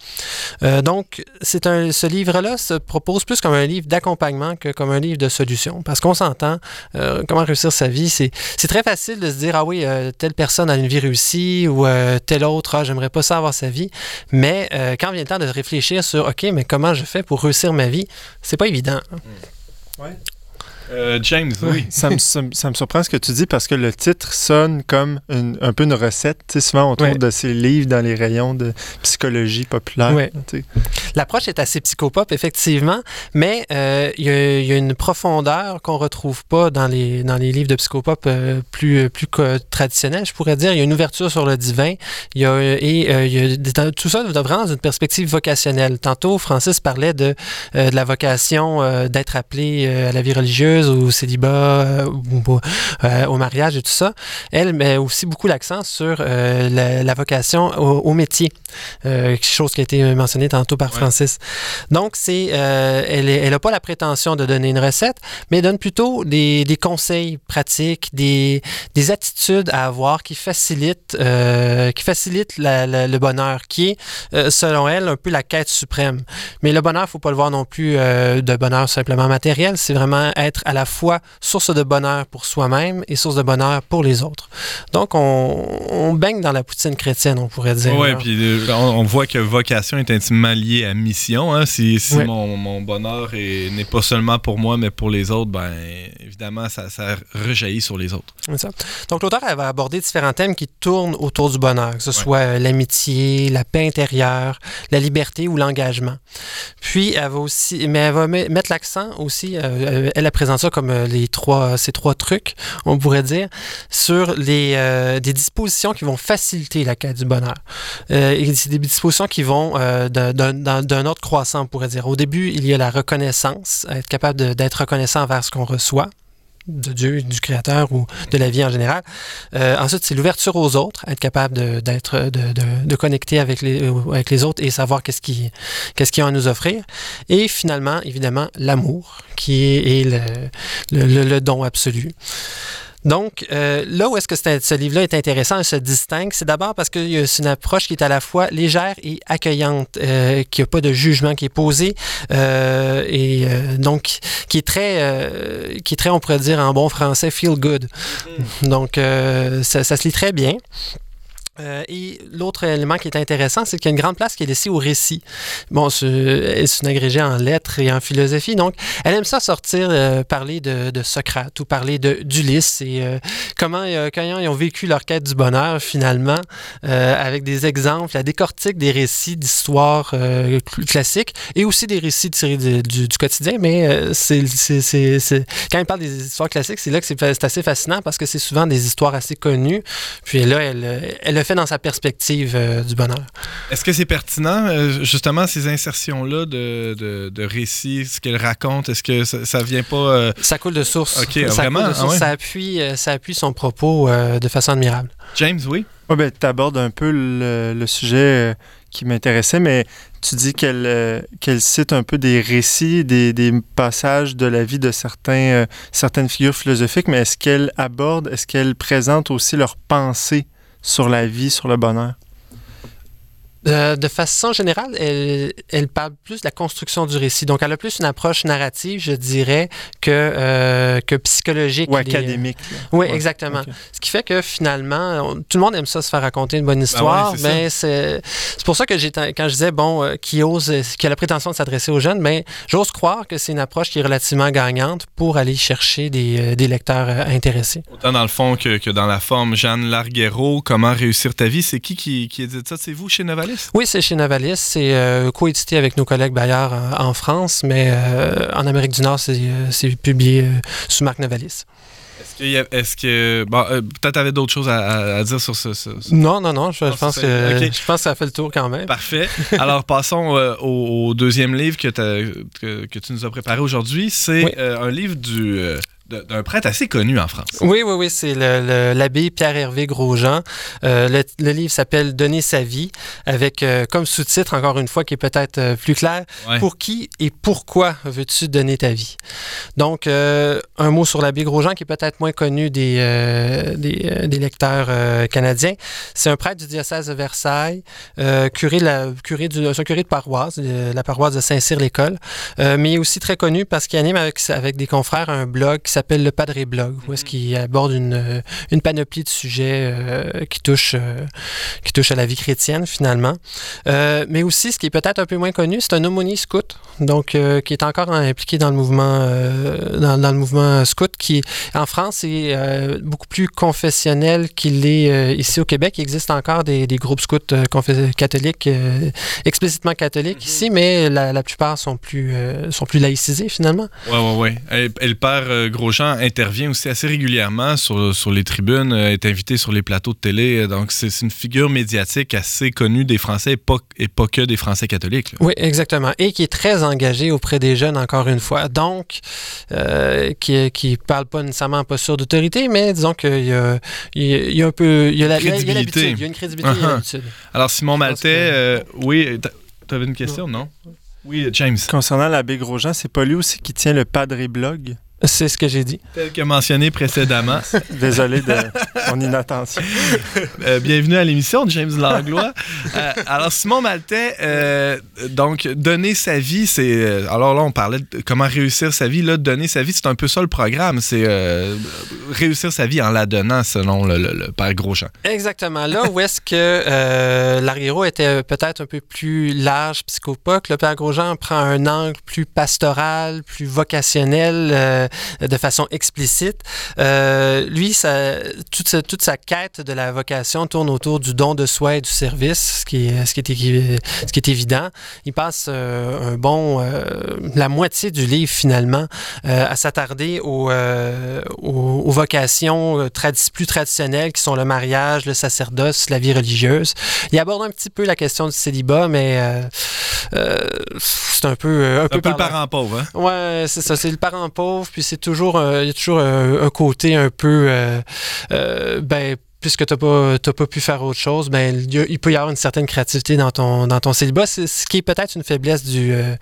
Euh, donc, c'est un, ce livre-là se propose plus comme un livre d'accompagnement que comme un livre de solution parce qu'on s'entend, euh, comment réussir sa vie, c'est c'est très facile de se dire, ah oui, telle personne a une vie réussie ou telle autre, ah, j'aimerais pas ça avoir sa vie. Mais quand vient le temps de réfléchir sur, OK, mais comment je fais pour réussir ma vie, c'est pas évident. Ouais. Euh, James, oui. [laughs] Ça me, ça me- ça me surprend ce que tu dis parce que le titre sonne comme une- un peu une recette. Tu sais, souvent, on trouve Ouais. de ces livres dans les rayons de psychologie populaire. Ouais. L'approche est assez psychopop, effectivement, mais euh, il y, a- il y a une profondeur qu'on retrouve pas dans les, dans les livres de psychopop euh, plus, plus traditionnels, je pourrais dire. Il y a une ouverture sur le divin, il y a, et euh, y a tout ça vraiment dans une perspective vocationnelle. Tantôt, Francis parlait de, euh, de la vocation euh, d'être appelé euh, à la vie religieuse, au célibat, euh, euh, au mariage et tout ça. Elle met aussi beaucoup l'accent sur euh, la, la vocation au, au métier, euh, chose qui a été mentionnée tantôt par Ouais. Francis. Donc, c'est, euh, elle n'a elle pas la prétention de donner une recette, mais donne plutôt des, des conseils pratiques, des, des attitudes à avoir qui facilitent, qui facilitent la- la- le bonheur, qui est, selon elle, un peu la quête suprême. Mais le bonheur, il ne faut pas le voir non plus de bonheur simplement matériel, c'est vraiment être à la fois source de bonheur pour soi-même et source de bonheur pour les autres. Donc, on, on baigne dans la poutine chrétienne, on pourrait dire. Oui, puis euh, on, on voit que vocation est intimement liée à mission. hein. Si, mon, mon bonheur est- n'est pas seulement pour moi, mais pour les autres, ben évidemment, ça, ça rejaillit sur les autres. Ça. Donc, l'auteur, elle va aborder différents thèmes qui tournent autour du bonheur, que ce soit l'amitié, la paix intérieure, la liberté ou l'engagement. Puis, elle va aussi, mais elle va me- mettre l'accent aussi, euh, euh, elle, elle ça comme euh, les trois, ces trois trucs, on pourrait dire, sur les, euh, des dispositions qui vont faciliter la quête du bonheur. Euh, et c'est des dispositions qui vont euh, d'un- autre croissant, on pourrait dire. Au début, il y a la reconnaissance, être capable d'être reconnaissant envers ce qu'on reçoit de Dieu, du Créateur ou de la vie en général. Euh, ensuite, c'est l'ouverture aux autres, être capable de, d'être, de, de, connecter avec les, euh, avec les autres et savoir qu'est-ce qui, qu'est-ce qu'ils ont à nous offrir. Et finalement, évidemment, l'amour, qui est, le- le don absolu. Donc, euh, là où est-ce que ce livre-là est intéressant et se distingue, c'est d'abord parce que c'est une approche qui est à la fois légère et accueillante, euh, qui n'a pas de jugement qui est posé, euh, et euh, donc qui est très, euh, qui est très, on pourrait dire en bon français, feel good. Donc, euh, ça, ça se lit très bien. Euh, et l'autre élément qui est intéressant, c'est qu'il y a une grande place qui est laissée au récit. Bon, c'est une agrégée en lettres et en philosophie, donc elle aime ça sortir, euh, parler de, Socrate ou parler d'Ulysse et euh, comment, comment ils ont vécu leur quête du bonheur finalement, avec des exemples, la décortique des récits d'histoire cl- classiques et aussi des récits tirés du, quotidien, mais c'est, quand il parle des histoires classiques, c'est là que c'est, assez fascinant parce que c'est souvent des histoires assez connues, puis là, elle, elle fait dans sa perspective euh, du bonheur. Est-ce que c'est pertinent, euh, justement, ces insertions-là de, de, de récits, ce qu'elle raconte? Est-ce que ça, ça vient pas. euh, Ça coule de source. Ok, ça coule vraiment? Ah ouais? ça, appuie, ça appuie son propos euh, de façon admirable. James, oui? Ben, tu abordes un peu le, le sujet qui m'intéressait, mais tu dis qu'elle euh, qu'elle cite un peu des récits, des, des passages de la vie de certains, euh, certaines figures philosophiques, mais est-ce qu'elle aborde, est-ce qu'elle présente aussi leurs pensées sur la vie, sur le bonheur? Euh, de façon générale, elle, elle parle plus de la construction du récit. Donc, elle a plus une approche narrative, je dirais, que, euh, que psychologique. Ou Les- académique? Oui, Ouais, exactement. Ce qui fait que finalement, on- tout le monde aime ça se faire raconter une bonne histoire, Ben mais c'est pour ça que j'ai quand je disais bon, euh, qui ose, euh, qui a la prétention de s'adresser aux jeunes, mais j'ose croire que c'est une approche qui est relativement gagnante pour aller chercher des, euh, des lecteurs euh, intéressés. Autant dans le fond que, que dans la forme. Jeanne Larguero, Comment réussir ta vie? C'est qui qui, qui édite ça? C'est vous chez Novalis? Oui, c'est chez Novalis, c'est euh, coédité avec nos collègues Bayard en, en France, mais euh, en Amérique du Nord, c'est euh, publié euh, sous marque Novalis. Est-ce que. Bon, euh, peut-être avait d'autres choses à, à- à dire sur ce. ce- ce- Non, non, non, je, je pense que je pense que ça fait le tour quand même. Parfait. Alors, passons euh, au, au deuxième livre que, t'as- que, que tu nous as préparé aujourd'hui. C'est Oui. euh, un livre du, euh, d'un prêtre assez connu en France. Oui, oui, oui, c'est l'abbé Pierre-Hervé Grosjean. Euh, le, le livre s'appelle Donner sa vie, avec euh, comme sous-titre, encore une fois, qui est peut-être euh, plus clair, Ouais. Pour qui et pourquoi veux-tu donner ta vie? Donc, un mot sur l'abbé Grosjean, qui est peut-être moins connu des, des, des lecteurs canadiens. C'est un prêtre du diocèse de Versailles, curé, de la, curé, du, un curé de paroisse, de la paroisse de Saint-Cyr-l'École, mais aussi très connu parce qu'il anime avec, avec des confrères un blog qui s'appelle le Padre Blog, où est-ce qu'il aborde une, une panoplie de sujets euh, qui, touchent, euh, qui touchent à la vie chrétienne finalement. Euh, mais aussi, ce qui est peut-être un peu moins connu, c'est un aumônier scout, donc euh, qui est encore impliqué dans le mouvement, euh, dans, dans le mouvement scout, qui en France est euh, beaucoup plus confessionnel qu'il est euh, ici au Québec. Il existe encore des, des groupes scouts euh, catholiques, euh, explicitement catholiques ici, mais la, la plupart sont plus, euh, sont plus laïcisés finalement. Ouais, ouais, ouais. Et, et le père Grosjean intervient aussi assez régulièrement sur, sur les tribunes, euh, est invité sur les plateaux de télé. euh, Donc, c'est une figure médiatique assez connue des Français et pas, et pas que des Français catholiques. là. Oui, exactement. Et qui est très engagé auprès des jeunes, encore une fois. Donc, euh, qui ne parle pas nécessairement en posture d'autorité, mais disons qu'il y a, il y a- il y a un peu. Il y a la- il y a- il y a Crédibilité. l'habitude. Il y a une crédibilité, Uh-huh. Alors, Simon Maltais, que- euh, oui, t'a- t'avais une question, non? Oui, James. Concernant l'abbé Grosjean, c'est pas lui aussi qui tient le Padre Blog? C'est ce que j'ai dit. Tel que mentionné précédemment, [laughs] Désolé de mon inattention. Euh, bienvenue à l'émission de James Langlois. Euh, alors, Simon Maltais, euh, donc, donner sa vie, c'est. euh, alors là, on parlait de comment réussir sa vie. Là, donner sa vie, c'est un peu ça le programme. C'est euh, réussir sa vie en la donnant, selon le, le- le père Grosjean. Exactement. Là où est-ce que euh, l'arrière était peut-être un peu plus large, psychopoque, le Père Grosjean prend un angle plus pastoral, plus vocationnel, euh, de façon explicite. Euh, lui, ça, toute, sa, toute sa quête de la vocation tourne autour du don de soi et du service, ce qui est, ce qui est, ce qui est évident. Il passe euh, un bon, euh, la moitié du livre finalement à s'attarder aux, aux, aux vocations tradi- plus traditionnelles qui sont le mariage, le sacerdoce, la vie religieuse. Il aborde un petit peu la question du célibat, mais c'est un peu un, Un peu le par là. parent pauvre, hein? Ouais, c'est ça, c'est le parent pauvre, puis c'est toujours, euh, il y a toujours euh, un côté un peu, euh, ben, puisque tu n'as pas, pas pu faire autre chose, ben, il, peut y avoir une certaine créativité dans ton, dans ton célibat. Ce qui est peut-être une faiblesse du, euh,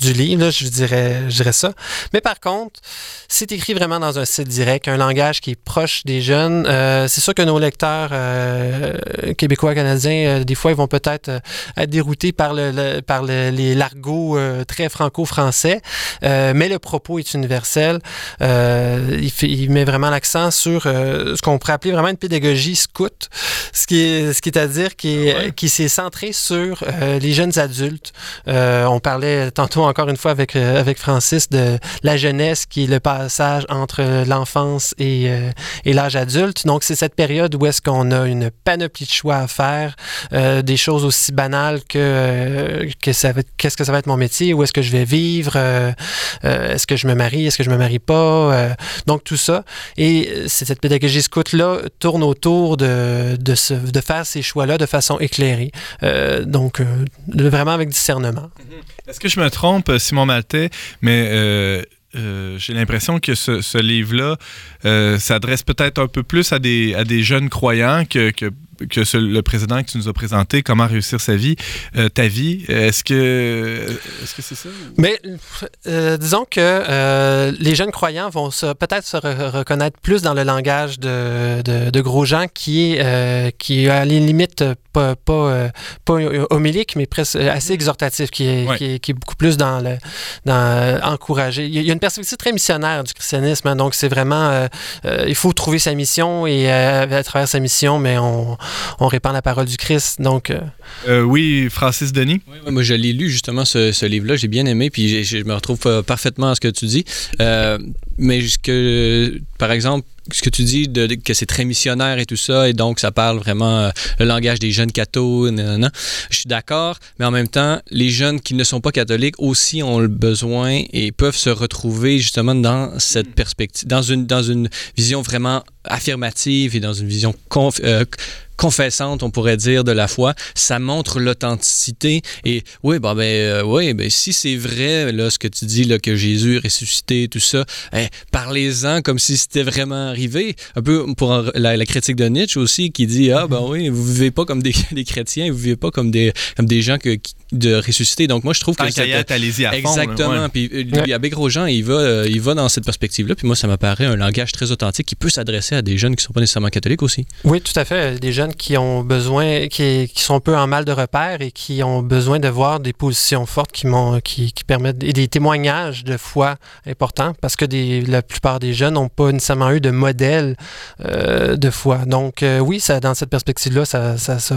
du livre, là, je, dirais, je dirais ça. Mais par contre, c'est écrit vraiment dans un style direct, un langage qui est proche des jeunes. Euh, c'est sûr que nos lecteurs euh, québécois, canadiens, des fois, ils vont peut-être être déroutés par, le, par le- les largots euh, très franco-français, mais le propos est universel. Il, met vraiment l'accent sur ce qu'on pourrait appeler vraiment une pédagogie scout, ce qui est, ce qui est à dire qui, Ah ouais? qui s'est centré sur euh, les jeunes adultes. Euh, on parlait tantôt encore une fois avec, euh, avec Francis de la jeunesse qui est le passage entre l'enfance et, euh, et l'âge adulte. Donc, c'est cette période où est-ce qu'on a une panoplie de choix à faire, des choses aussi banales que, que ça va être- qu'est-ce que ça va être mon métier, où est-ce que je vais vivre, est-ce que je me marie, est-ce que je me marie pas, donc tout ça. Et c'est cette pédagogie scout-là tourne autour de, de, faire ces choix-là de façon éclairée, Euh, donc euh, vraiment avec discernement. Est-ce que je me trompe, Simon Maltais, mais euh, j'ai l'impression que ce, livre-là s'adresse peut-être un peu plus à des, à des jeunes croyants que, que ce- le président que tu nous as présenté, Comment réussir sa vie, euh, ta vie. Est-ce que est-ce que c'est ça? Mais euh, disons que euh, les jeunes croyants vont se- peut-être se re- reconnaître plus dans le langage de, de, de Grosjean qui est, euh, qui à la limite euh, pas, pas, euh, pas homélique, mais presque assez exhortatif, qui est, Ouais. qui est, qui est beaucoup plus dans le dans euh, encourager. Il y a- il y a une perspective très missionnaire du christianisme, hein, donc c'est vraiment euh, euh, il faut trouver sa mission et euh, à travers sa mission, mais on, on répand la parole du Christ. Donc euh, Euh, oui, Francis Denis. Oui, oui, moi, je l'ai lu justement, ce, ce livre-là. J'ai bien aimé, puis je me retrouve euh, parfaitement à ce que tu dis. Euh, mais ce que, par exemple, ce que tu dis, de, que c'est très missionnaire et tout ça, et donc ça parle vraiment euh, le langage des jeunes cathos, je suis d'accord, mais en même temps, les jeunes qui ne sont pas catholiques aussi ont le besoin et peuvent se retrouver justement dans cette perspective, dans une, dans une vision vraiment affirmative et dans une vision euh, confessante, on pourrait dire, de la foi. Ça montre l'authenticité. Et oui, bon, ben, euh, oui, ben, si c'est vrai, ce que tu dis, que Jésus est ressuscité, tout ça, eh, parlez-en comme si c'était vraiment Un peu pour la, critique de Nietzsche aussi, qui dit, ah, ben oui, vous vivez pas comme des, [laughs] des chrétiens, vous vivez pas comme des, comme des gens que, qui, de ressusciter. Donc moi, je trouve Tant que être, allez-y à fond. là, Exactement. ouais. Puis euh, lui, Abbé Grosjean, il va, euh, il va dans cette perspective-là. Puis moi, ça m'apparaît un langage très authentique qui peut s'adresser à des jeunes qui ne sont pas nécessairement catholiques aussi. Oui, tout à fait. Des jeunes qui ont besoin, qui, qui sont un peu en mal de repère et qui ont besoin de voir des positions fortes qui, m'ont- qui, qui permettent, et des témoignages de foi importants, parce que des, la plupart des jeunes n'ont pas nécessairement eu de modèle euh, de foi. Donc, euh, oui, ça, dans cette perspective-là, ça, ça, ça,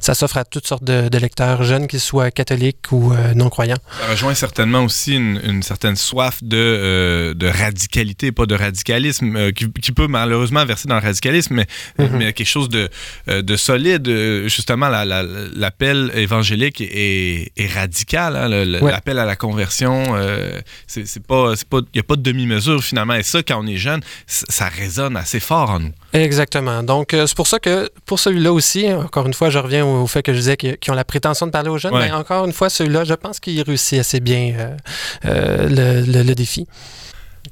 ça s'offre à toutes sortes de, de lecteurs jeunes, qu'ils soient catholiques ou euh, non-croyants. Ça rejoint certainement aussi une, une certaine soif de, euh, de radicalité, pas de radicalisme, euh, qui, qui peut malheureusement verser dans le radicalisme, mais, Mhm. mais quelque chose de, euh, de solide. Euh, Justement, la- la- l'appel évangélique est, est radical. hein, Ouais. L'appel à la conversion, euh, c'est pas, il n'y a pas de demi-mesure finalement. Et ça, quand on est jeune, ça résonne assez fort en nous. Exactement. Donc, euh, c'est pour ça que pour celui-là aussi, encore une fois, je reviens au, fait que je disais qu'ils qu'ils ont la prétention de parler aux jeunes, Ouais. Mais encore une fois, celui-là, je pense qu'il réussit assez bien euh, euh, le, le- le défi.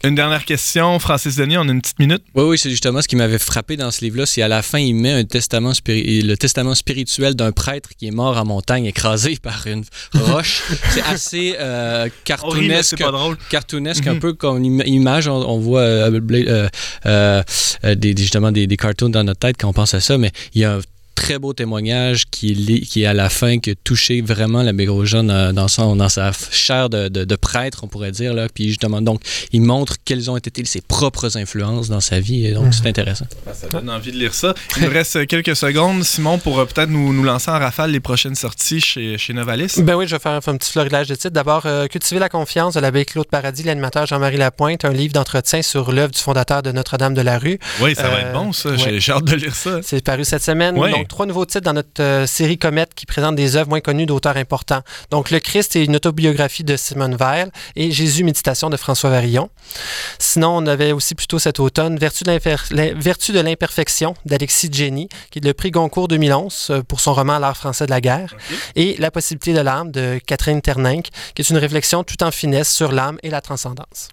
Une dernière question, Francis Denis, on a une petite minute. Oui, oui, c'est justement ce qui m'avait frappé dans ce livre-là. C'est à la fin, il met un testament spiri- le testament spirituel d'un prêtre qui est mort en montagne, écrasé [laughs] par une roche. c'est assez euh, Horrible, c'est cartoonesque. pas drôle. cartoonesque, Mhm. un peu comme une im- image. On, on voit euh, euh, euh, euh, des- justement des, des cartoons dans notre tête quand on pense à ça, mais il y a un très beau témoignage qui, est li- qui est à la fin, qui a touché vraiment l'abbé Grosjean euh, dans, son, dans sa chair de, de- de prêtre, on pourrait dire. Là. Puis justement, donc, il montre quelles ont été ses propres influences dans sa vie, et donc Mhm. c'est intéressant. Ben, ça donne envie de lire ça. Il nous reste euh, quelques secondes, Simon, pour euh, peut-être nous, nous lancer en rafale les prochaines sorties chez, chez Novalis. Ben oui, je vais faire un, un petit florilège de titres. D'abord, euh, Cultiver la confiance de l'abbé Claude Paradis, l'animateur Jean-Marie Lapointe, un livre d'entretien sur l'œuvre du fondateur de Notre-Dame de la Rue. Oui, ça va Euh, être bon, ça. ouais. J'ai j'ai hâte de lire ça. C'est paru cette semaine. Ouais. Donc, trois nouveaux titres dans notre euh, série Comète qui présente des œuvres moins connues d'auteurs importants. Donc, Le Christ et une autobiographie de Simone Weil et Jésus, méditation de François Varillon. Sinon, on avait aussi plutôt cet automne de Vertu de l'imperfection d'Alexis Jenny, qui est le prix Goncourt 2011 euh, pour son roman L'art français de la guerre. Et La possibilité de l'âme de Catherine Terninck, qui est une réflexion tout en finesse sur l'âme et la transcendance.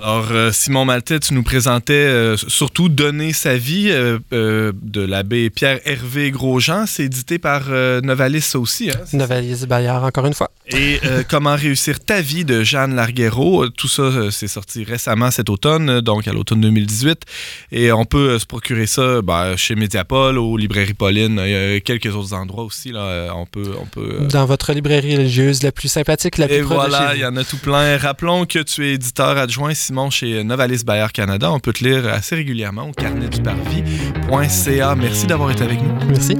Alors, euh, Simon Maltais, tu nous présentais euh, surtout Donner sa vie euh, euh, de l'abbé Pierre-Hervé Grosjean. C'est édité par Novalis ça aussi. Hein? Novalis Bayard, encore une fois. Et [laughs] Comment réussir ta vie de Jeanne Larguero. Tout ça, c'est sorti récemment cet automne, donc à l'automne 2018. Et on peut se procurer ça ben, chez Mediapol, aux librairies Pauline. Il y a quelques autres endroits aussi. Là, on peut. On peut Dans votre librairie religieuse la plus sympathique, la plus Et voilà, il y en a tout plein. Rappelons que tu es éditeur adjoint, Simon, chez Novalis Bayer Canada. On peut te lire assez régulièrement au carnetduparvis.ca. Merci d'avoir été avec nous. Merci.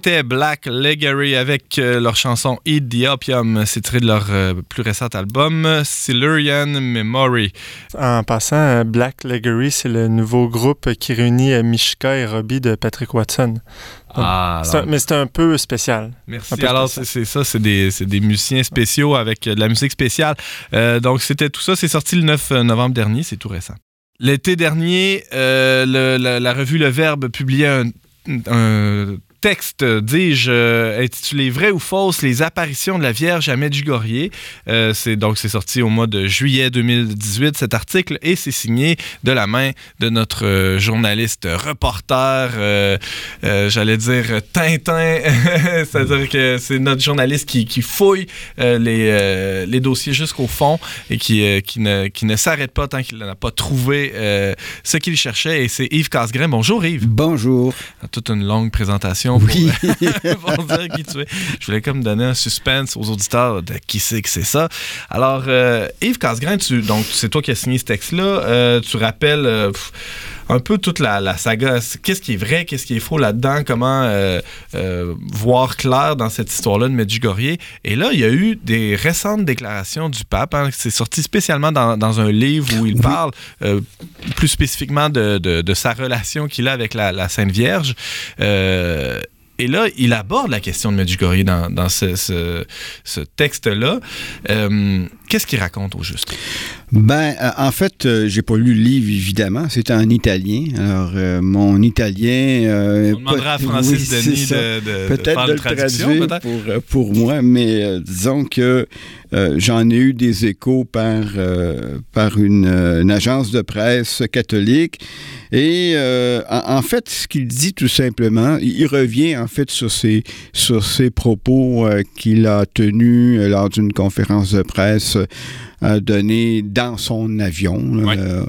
C'était Black Legary avec euh, leur chanson Eat the Opium. C'est tiré de leur euh, plus récent album, Silurian Memory. En passant, euh, Black Leggery, c'est le nouveau groupe qui réunit Mishka et Robbie de Patrick Watson. Ah, un- mais c'est un peu spécial. merci. peu Alors, c'est ça, c'est des, musiciens spéciaux avec de la musique spéciale. Euh, donc, c'était tout ça. C'est sorti le 9 novembre dernier. C'est tout récent. L'été dernier, le- la, la revue Le Verbe publiait un, un texte, dis-je, euh, intitulé Vrai ou fausse, les apparitions de la Vierge à Medjugorje. Euh, c'est donc c'est sorti au mois de juillet 2018 cet article et c'est signé de la main de notre euh, journaliste reporter, euh, euh, j'allais dire Tintin, [laughs] c'est-à-dire que c'est notre journaliste qui, qui fouille euh, les, euh, les dossiers jusqu'au fond et qui, euh, qui ne, qui ne s'arrête pas tant qu'il n'a pas trouvé euh, ce qu'il cherchait et c'est Yves Casgrain. Bonjour Yves. Bonjour. Toute une longue présentation Oui. pour, [laughs] pour dire qui tu es. Je voulais comme donner un suspense aux auditeurs de qui c'est que c'est ça. Alors, euh, Yves Casgrain, tu, donc c'est toi qui as signé ce texte-là. Euh, tu rappelles euh, pff, un peu toute la, la saga. Qu'est-ce qui est vrai, qu'est-ce qui est faux là-dedans, comment euh, euh, voir clair dans cette histoire-là de Medjugorje? Et là, il y a eu des récentes déclarations du pape. hein. C'est sorti spécialement dans, dans un livre où il Oui. parle euh, plus spécifiquement de, de- de sa relation qu'il a avec la, la Sainte Vierge. Et là, il aborde la question de Medjugorje dans, dans ce, ce- ce texte-là. Euh, Qu'est-ce qu'il raconte au juste? Ben, euh, en fait, euh, j'ai pas lu le livre, évidemment. C'est en italien. Alors, euh, mon italien... euh, On demandera à Francis oui, Denis de, de- de Peut-être faire de le traduction, traduire peut-être? pour, pour moi, mais disons que j'en ai eu des échos par, par une, une agence de presse catholique. Et en, en fait, ce qu'il dit tout simplement, il il revient en fait sur ses, sur ses propos qu'il a tenus lors d'une conférence de presse euh, donnée dans son avion Ouais. euh,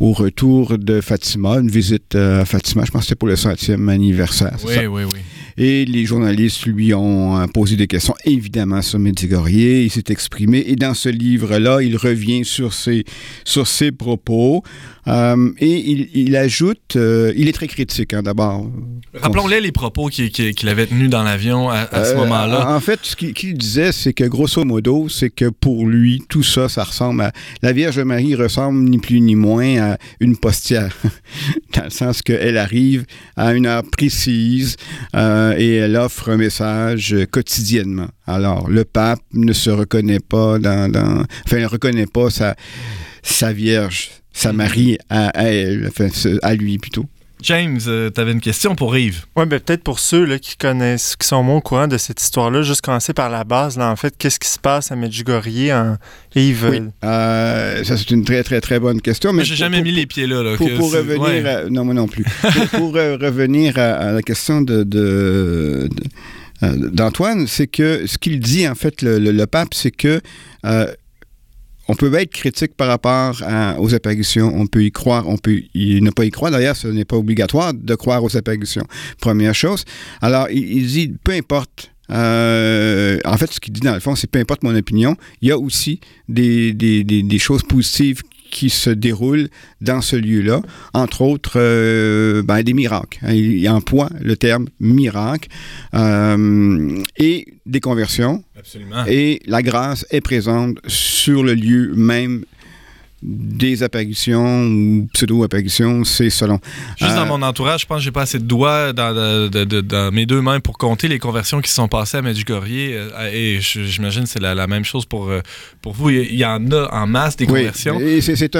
au retour de Fatima, une visite euh, à Fatima, je pense que c'était pour le centième anniversaire. Oui, oui, oui. Et les journalistes lui ont euh, posé des questions, évidemment, sur Medjugorje. Il s'est exprimé. Et dans ce livre-là, il revient sur ses, sur ses propos. Euh, et il, il ajoute... euh, il est très critique, hein, d'abord. Rappelons-les les propos qu'il avait tenus dans l'avion à, à ce Euh, moment-là. En fait, ce qu'il disait, c'est que grosso modo, c'est que pour lui, tout ça, ça ressemble à. La Vierge Marie ressemble ni plus ni moins à une postière. [laughs] Dans le sens qu'elle arrive à une heure précise euh, et elle offre un message euh, quotidiennement. Alors, le pape ne se reconnaît pas dans. dans- enfin, ne reconnaît pas sa, sa Vierge, sa Marie à, à elle, enfin, à lui plutôt. James, tu avais une question pour Yves. Oui, ben peut-être pour ceux là, qui connaissent, qui sont moins au courant de cette histoire-là, juste commencer par la base, là, en fait, qu'est-ce qui se passe à Medjugorje en Yves? Oui. Euh, ça, c'est une très, très, très bonne question. Mais j'ai pour- jamais pour- mis les pieds là. là, Pour, revenir ouais. à, non, moi non plus. pour pour, euh, [laughs] revenir à, à la question de, de- de- euh, d'Antoine, c'est que ce qu'il dit, en fait, le, le- le pape, c'est que euh, on peut être critique par rapport aux apparitions, on peut y croire, on peut ne pas y croire. D'ailleurs, ce n'est pas obligatoire de croire aux apparitions. Première chose. Alors, il, dit, peu importe. euh, en fait, ce qu'il dit dans le fond, c'est peu importe mon opinion, il y a aussi des, des- des- choses positives qui se déroulent dans ce lieu-là, entre autres euh, ben, des miracles. il emploie le terme miracle euh, et des conversions. Absolument. Et la grâce est présente sur le lieu même des apparitions ou pseudo-apparitions, c'est selon. Juste Euh, dans mon entourage, je pense que j'ai pas assez de doigts dans, de- de- de- dans mes deux mains pour compter les conversions qui se sont passées à Medjugorje. euh, Et j'imagine que c'est la, la même chose pour, euh, pour vous. Il y en a en masse des Oui, conversions. et c'est-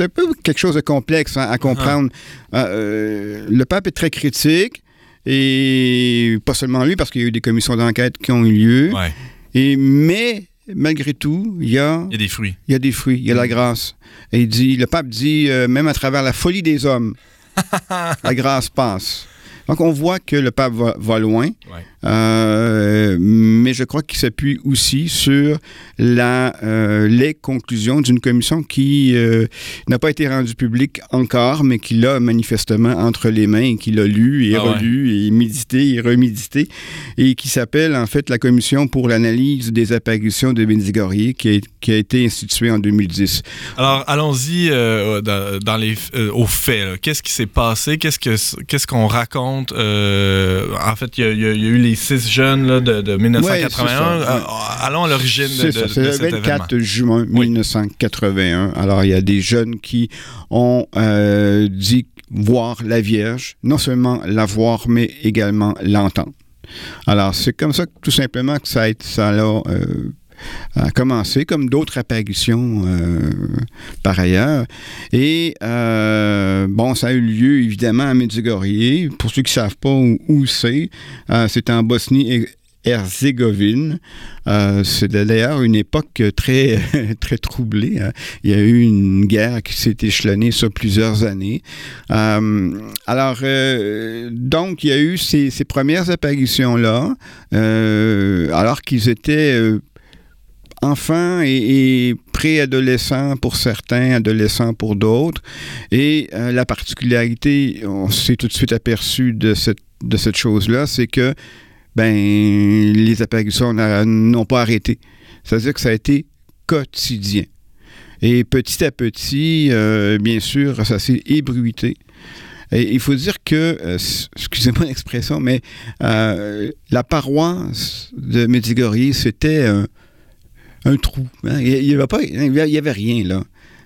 un, peu quelque chose de complexe hein, à comprendre. Ah. Euh, euh, le pape est très critique, et pas seulement lui, parce qu'il y a eu des commissions d'enquête qui ont eu lieu. Ouais. Et, mais, malgré tout, il y a, Il y a des fruits. il y a des fruits, il y a la grâce. Et il dit, le pape dit, euh, même à travers la folie des hommes, [laughs] la grâce passe. Donc, on voit que le pape va, va loin, Ouais. euh, mais je crois qu'il s'appuie aussi sur la, euh, les conclusions d'une commission qui euh, n'a pas été rendue publique encore, mais qui l'a manifestement entre les mains et qui l'a lu et Ah ouais. relu et médité et remédité, et qui s'appelle en fait la commission pour l'analyse des apparitions de Bendigorier, qui a, qui a été instituée en 2010. Alors, allons-y dans, dans les, aux faits. Qu'est-ce qui s'est passé? Qu'est-ce que- qu'est-ce qu'on raconte? Euh, en fait, il y, a- y y eu les six jeunes là, de, de 1981. Ouais, ça. Euh, allons à l'origine de, de- ça, de c'est le cet 24 événement. juin Oui. 1981. Alors, il y a des jeunes qui ont euh, dit voir la Vierge, non seulement la voir, mais également l'entendre. Alors, c'est comme ça, tout simplement, que ça a, été- ça a, euh, a commencé, comme d'autres apparitions euh, par ailleurs. Et, euh, bon, ça a eu lieu, évidemment, à Medjugorje. Pour ceux qui ne savent pas où, c'est, euh, c'est en Bosnie Herzégovine. Euh, c'est d'ailleurs une époque très, [laughs] très troublée. hein. Il y a eu une guerre qui s'est échelonnée sur plusieurs années. Alors, donc, il y a eu ces, ces premières apparitions-là, alors qu'ils étaient enfants et, et préadolescents pour certains, adolescents pour d'autres. Et euh, la particularité, on s'est tout de suite aperçu de cette, de cette chose-là, c'est que ben, les apparitions n'ont pas arrêté. C'est-à-dire que ça a été quotidien. Et petit à petit, euh, bien sûr, ça s'est ébruité. Et il faut dire que, euh, excusez-moi l'expression, mais la paroisse de Medjugorje, c'était un, trou. hein. Il n'y avait, avait rien là.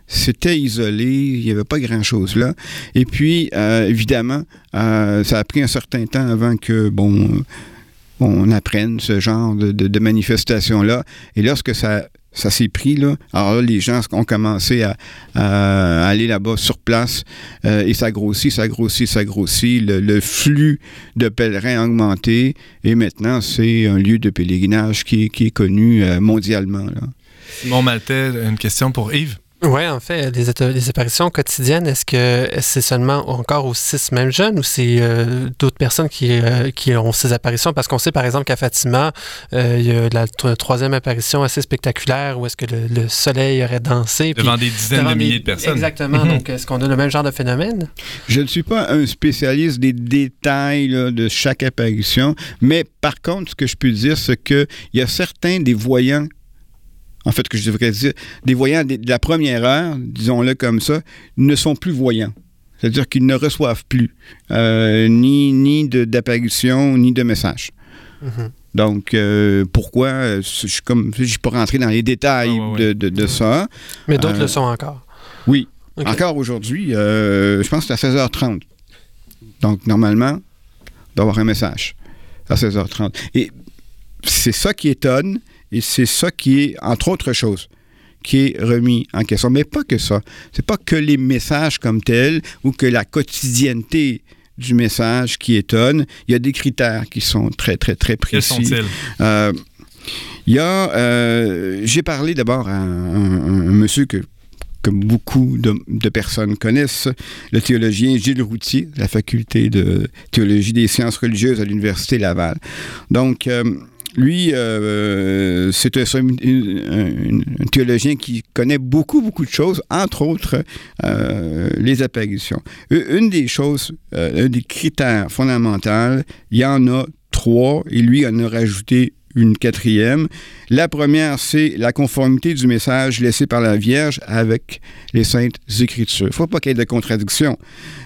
C'était isolé, il n'y avait pas grand-chose là. Et puis, euh, évidemment, euh, ça a pris un certain temps avant que, bon, euh, on apprenne ce genre de, de, de manifestation-là. Et lorsque ça, ça s'est pris, là, alors là, les gens ont commencé à, aller là-bas sur place euh, et ça grossit, ça grossit, ça grossit. Le, flux de pèlerins a augmenté et maintenant, c'est un lieu de pèlerinage qui est, connu euh, mondialement. Là. Simon une question pour Yves. Oui, en fait, les, apparitions quotidiennes, est-ce que c'est seulement encore aux six mêmes jeunes ou c'est euh, d'autres personnes qui, euh, qui ont ces apparitions? Parce qu'on sait, par exemple, qu'à Fatima, euh, il y a la tro- troisième apparition assez spectaculaire où est-ce que le, le soleil aurait dansé. puis Devant des dizaines devant de des- milliers de personnes. Exactement. Mhm. Donc, est-ce qu'on a le même genre de phénomène? Je ne suis pas un spécialiste des détails là, de chaque apparition, mais par contre, ce que je peux dire, c'est qu'il y a certains des voyants, en fait, que je devrais dire, des voyants de la première heure, disons-le comme ça, ne sont plus voyants. C'est-à-dire qu'ils ne reçoivent plus euh, ni, ni d'apparition, ni de message. Mhm. Donc, euh, pourquoi? euh, Je suis comme, je suis pas rentré dans les détails ouais, ouais. de, de- de ça. Mais d'autres Euh, le sont encore. Oui. Encore aujourd'hui, je pense que c'est à 16h30. Donc, normalement, il doit y avoir un message à 16h30. Et c'est ça qui étonne et c'est ça qui est, entre autres choses, qui est remis en question. Mais pas que ça. C'est pas que les messages comme tels ou que la quotidienneté du message qui étonne. Il y a des critères qui sont très, très, très Quels précis. sont-ils? Euh, Il y a. euh, J'ai parlé d'abord à un, monsieur que, que beaucoup de, de personnes connaissent, le théologien Gilles Routier, de la faculté de théologie des sciences religieuses à l'Université Laval. Donc, euh, lui, euh, c'est un, théologien qui connaît beaucoup, beaucoup de choses, entre autres euh, les apparitions. Une des choses, euh, un des critères fondamentaux, il y en a trois, et lui en a rajouté une quatrième. La première, c'est la conformité du message laissé par la Vierge avec les Saintes Écritures. Il ne faut pas qu'il y ait de contradiction.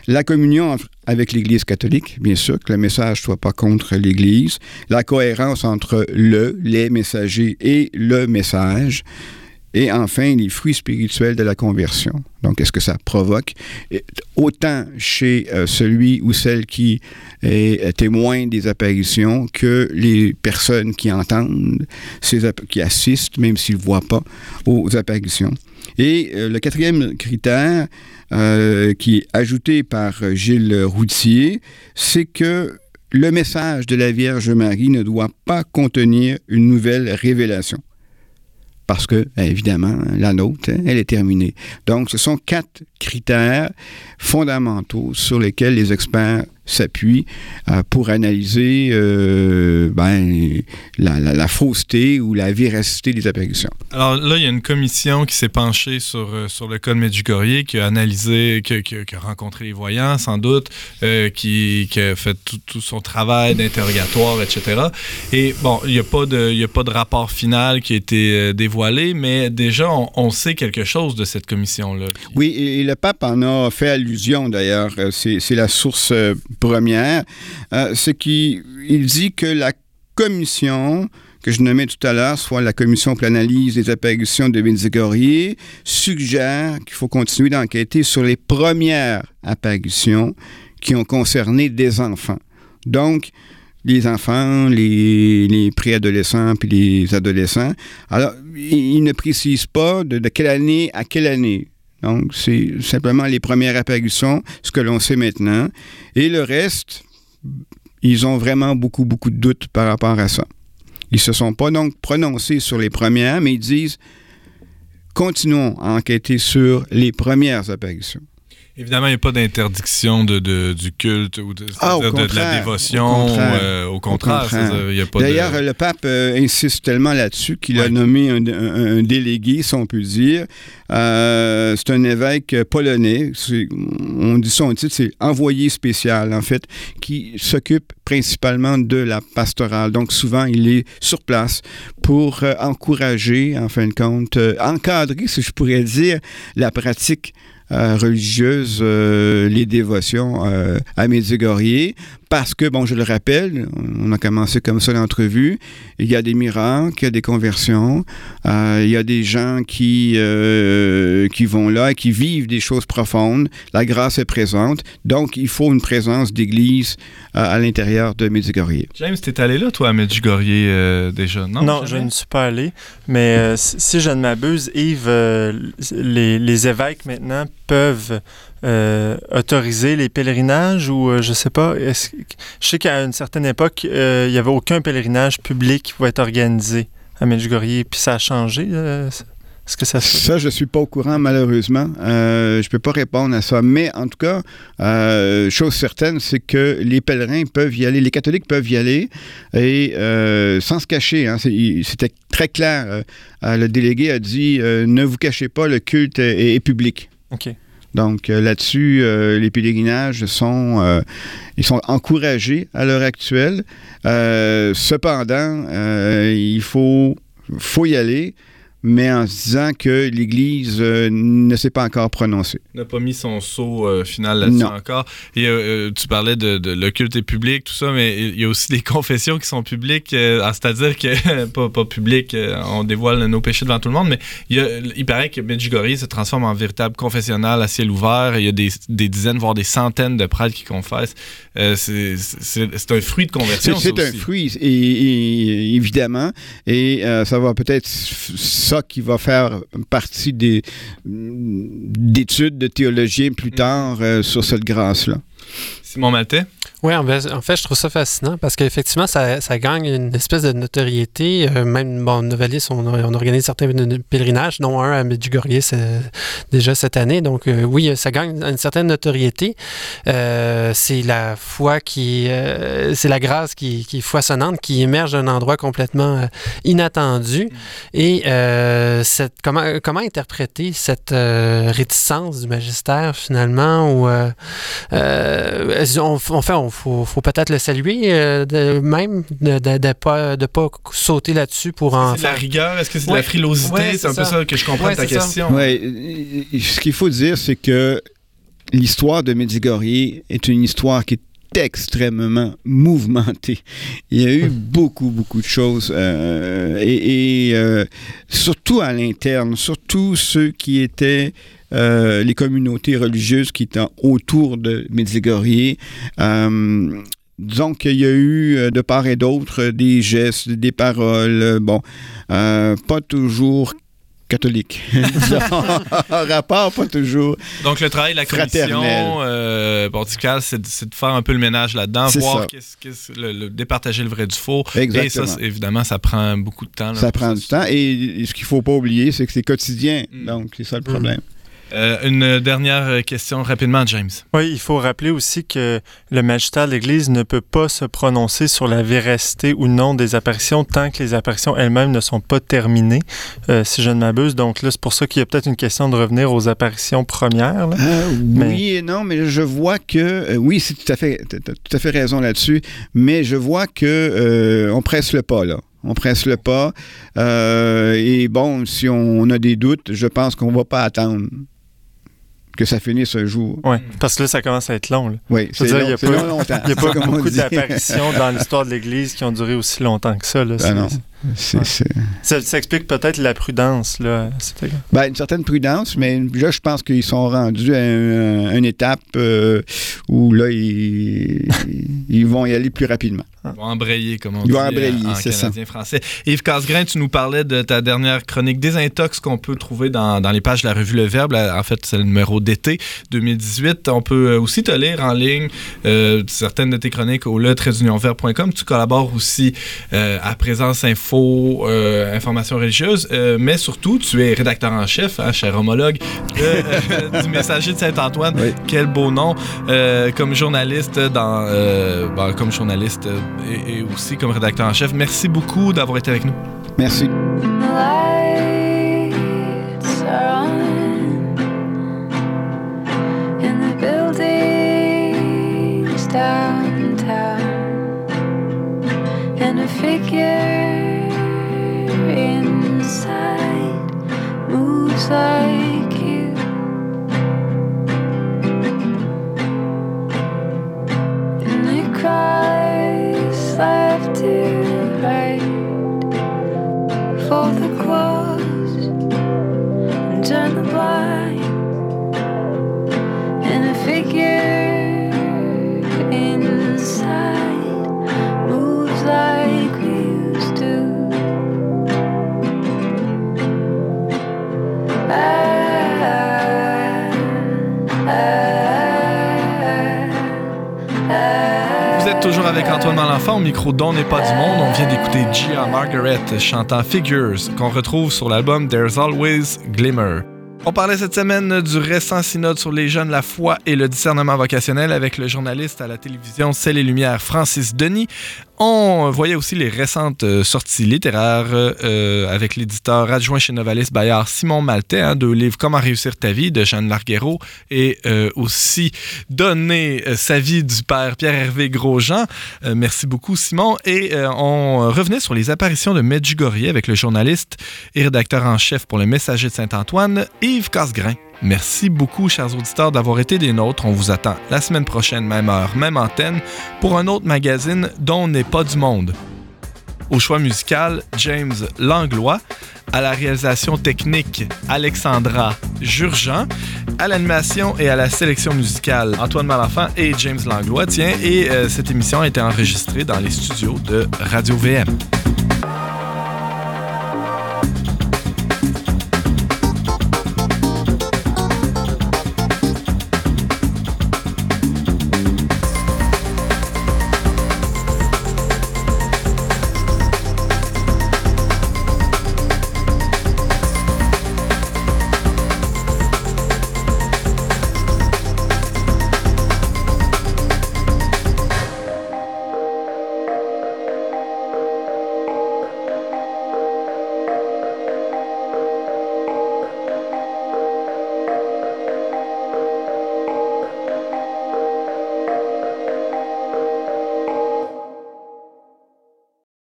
La communion entre- avec l'Église catholique, bien sûr, que le message ne soit pas contre l'Église. La cohérence entre le, les messagers et le message. Et enfin, les fruits spirituels de la conversion. Donc, qu'est-ce que ça provoque? Autant chez euh, celui ou celle qui est euh, témoin des apparitions que les personnes qui entendent, qui assistent, même s'ils ne voient pas, aux apparitions. Et euh, le quatrième critère euh, qui est ajouté par Gilles Routier, c'est que le message de la Vierge Marie ne doit pas contenir une nouvelle révélation parce que, ben, évidemment, la nôtre, hein, elle est terminée. Donc, ce sont quatre critères fondamentaux sur lesquels les experts s'appuient euh, pour analyser euh, ben, la, la- la fausseté ou la véracité des apparitions. Alors là, il y a une commission qui s'est penchée sur, euh, sur le cas de Medjugorje, qui a analysé, qui, qui- qui a rencontré les voyants, sans doute, euh, qui, qui a fait tout, tout son travail d'interrogatoire, etc. Et bon, il n'y a, pas de- il y a pas de rapport final qui a été dévoilé, mais déjà, on, on sait quelque chose de cette commission-là. Oui, et, et le pape en a fait allusion d'ailleurs. C'est c'est la source premières, euh, c'est qu'il il dit que la commission que je nommais tout à l'heure, soit la commission pour l'analyse des apparitions de Médicorier, suggère qu'il faut continuer d'enquêter sur les premières apparitions qui ont concerné des enfants. Donc, les enfants, les, les préadolescents puis les adolescents. Alors, il, ne précise pas de quelle année à quelle année. Donc, c'est simplement les premières apparitions, ce que l'on sait maintenant. Et le reste, ils ont vraiment beaucoup, beaucoup de doutes par rapport à ça. Ils ne se sont pas donc prononcés sur les premières, mais ils disent continuons à enquêter sur les premières apparitions. Évidemment, il n'y a pas d'interdiction de, de- du culte ou de, Ah, de- de la dévotion. au contraire. euh, au contraire, Au contraire. D'ailleurs, le pape euh, insiste tellement là-dessus qu'il a nommé un, un- un délégué, si on peut dire. Euh, c'est un évêque polonais. On dit son titre, c'est envoyé spécial, en fait, qui s'occupe principalement de la pastorale. Donc, souvent, il est sur place pour euh, encourager, en fin de compte, euh, encadrer, si je pourrais dire, la pratique euh, religieuse, euh, les dévotions euh, à Medjugorje, parce que, bon, je le rappelle, on a commencé comme ça l'entrevue, il y a des miracles, il y a des conversions, euh, il y a des gens qui, euh, qui vont là et qui vivent des choses profondes, la grâce est présente, donc il faut une présence d'église euh, à l'intérieur de Medjugorje. James, t'es allé là, toi, à Medjugorje, euh, déjà? Non, Non, je ne suis pas allé. Mais euh, si si je ne m'abuse, Yves, euh, les, les évêques maintenant peuvent euh, autoriser les pèlerinages ou euh, je sais pas. est-ce que- je sais qu'à une certaine époque, euh, il n'y avait aucun pèlerinage public qui pouvait être organisé à Medjugorje. Puis ça a changé. euh, Est-ce que ça se Ça, je suis pas au courant, malheureusement. Euh, je peux pas répondre à ça. Mais en tout cas, euh, chose certaine, c'est que les pèlerins peuvent y aller, les catholiques peuvent y aller, et euh, sans se cacher. hein. C'était très clair. Le délégué a dit ne vous cachez pas, le culte est, est public. OK. Donc euh, là-dessus, euh, les pèlerinages sont, euh, ils sont encouragés à l'heure actuelle. Cependant, il faut, faut y aller, mais en disant que l'Église euh, ne s'est pas encore prononcée. n'a pas mis son saut euh, final là-dessus encore. Et euh, tu parlais de, de le culte est public, tout ça, mais il y a aussi [laughs] des confessions qui sont publiques, c'est-à-dire que, [laughs] pas, pas publiques, on dévoile nos péchés devant tout le monde, mais il, y a- il paraît que Medjugorje se transforme en véritable confessionnal à ciel ouvert. Il y a des, des dizaines, voire des centaines de prêtres qui confessent. C'est- un fruit de conversion. c'est un fruit, et, et- évidemment, et ça va peut-être ça qui va faire partie des d'études de théologiens plus tard euh, sur cette grâce-là. Simon Maltais? Oui, en fait, je trouve ça fascinant parce qu'effectivement, ça, ça gagne une espèce de notoriété. Euh, même, bon, Novalis, on, on organise certains pèlerinages, dont un à Medjugorje déjà cette année. Donc, euh, oui, ça gagne une certaine notoriété. Euh, c'est la foi qui. c'est la grâce qui, qui est foisonnante, qui émerge d'un endroit complètement inattendu. Et comment, comment interpréter cette réticence du magistère, finalement, ou. Euh, on, faut, faut peut-être le saluer euh, de, même de ne de, pas, de pas sauter là-dessus pour en C'est de la rigueur? Est-ce que c'est de la frilosité? Ouais, c'est un peu ça. que je comprends Ouais, de ta c'est ça. question. Ouais, ce qu'il faut dire, c'est que l'histoire de Medjugorje est une histoire qui est extrêmement mouvementée. Il y a eu beaucoup, beaucoup de choses, euh, et, et, euh, surtout à l'interne, surtout ceux qui étaient euh, les communautés religieuses qui étaient autour de Medjugorje. Disons qu'il y a eu de part et d'autre des gestes, des paroles, bon, pas toujours catholiques. [laughs] Disons, [laughs] rapport pas toujours. Donc, le travail de la commission euh, pontificale, c'est de, faire un peu le ménage là-dedans, voir qu'est-ce, qu'est-ce- le, le- départager le vrai du faux. Exactement. Et ça, évidemment, ça prend beaucoup de temps. là. Ça prend du temps. Et, et ce qu'il faut pas oublier, c'est que c'est quotidien. Mm. Donc, c'est ça le problème. Euh, une dernière question rapidement, James. Oui, il faut rappeler aussi que le magistère de l'Église ne peut pas se prononcer sur la véracité ou non des apparitions tant que les apparitions elles-mêmes ne sont pas terminées, euh, si je ne m'abuse. Donc là, c'est pour ça qu'il y a peut-être une question de revenir aux apparitions premières. là. Euh, Mais- Oui et non, mais je vois que euh, oui, c'est tout à fait, tout à fait raison là-dessus. Mais je vois que euh, on presse le pas là. On presse le pas. Euh, et bon, si on a des doutes, je pense qu'on va pas attendre que ça finisse un jour. Ouais, parce que là, ça commence à être long. là. Oui, c'est il a long, pas-. Il n'y a pas [laughs] Comme on beaucoup d'apparitions dans l'histoire de l'Église qui ont duré aussi longtemps que ça. Là. C'est- non. Ça, ça explique peut-être la prudence. Là. Ben, une certaine prudence, mais là, je pense qu'ils sont rendus à un- une étape euh, où là, ils, [laughs] ils vont y aller plus rapidement. Ils vont embrayer, comme on Ils dit vont euh, embrayer, en c'est ça. français. Yves Casgrain, tu nous parlais de ta dernière chronique Désintox qu'on peut trouver dans, dans les pages de la revue Le Verbe. En fait, c'est le numéro d'été 2018. On peut euh, aussi te lire en ligne euh, certaines de tes chroniques au le Tu collabores aussi euh, à Présence Info, euh, Information religieuse, euh, mais surtout, tu es rédacteur en chef, hein, cher homologue, de, euh, du Messager de Saint-Antoine. Oui. Quel beau nom. Euh, comme journaliste dans euh, bon, comme journaliste euh, et, et aussi comme rédacteur en chef. Merci beaucoup d'avoir été avec nous. Merci. Are on in toujours avec Antoine Malenfant au micro Don n'est pas du monde. On vient d'écouter Gia Margaret chantant Figures qu'on retrouve sur l'album There's Always Glimmer. On parlait cette semaine du récent synode sur les jeunes, la foi et le discernement vocationnel avec le journaliste à la télévision Celle et Lumière Francis Denis. On voyait aussi les récentes euh, sorties littéraires euh, avec l'éditeur adjoint chez Novalis Bayard Simon Maltais, hein, deux livres Comment réussir ta vie de Jeanne Larguero et euh, aussi Donner sa vie du père Pierre-Hervé Grosjean. Merci beaucoup Simon. Et on revenait sur les apparitions de Medjugorje avec le journaliste et rédacteur en chef pour le Messager de Saint-Antoine, Yves Casgrain. Merci beaucoup, chers auditeurs, d'avoir été des nôtres. On vous attend la semaine prochaine, même heure, même antenne, pour un autre magazine dont on n'est pas du monde. Au choix musical, James Langlois. À la réalisation technique, Alexandra Jurgen. À l'animation et à la sélection musicale, Antoine Malenfant et James Langlois. Tiens, et euh, cette émission a été enregistrée dans les studios de Radio VM.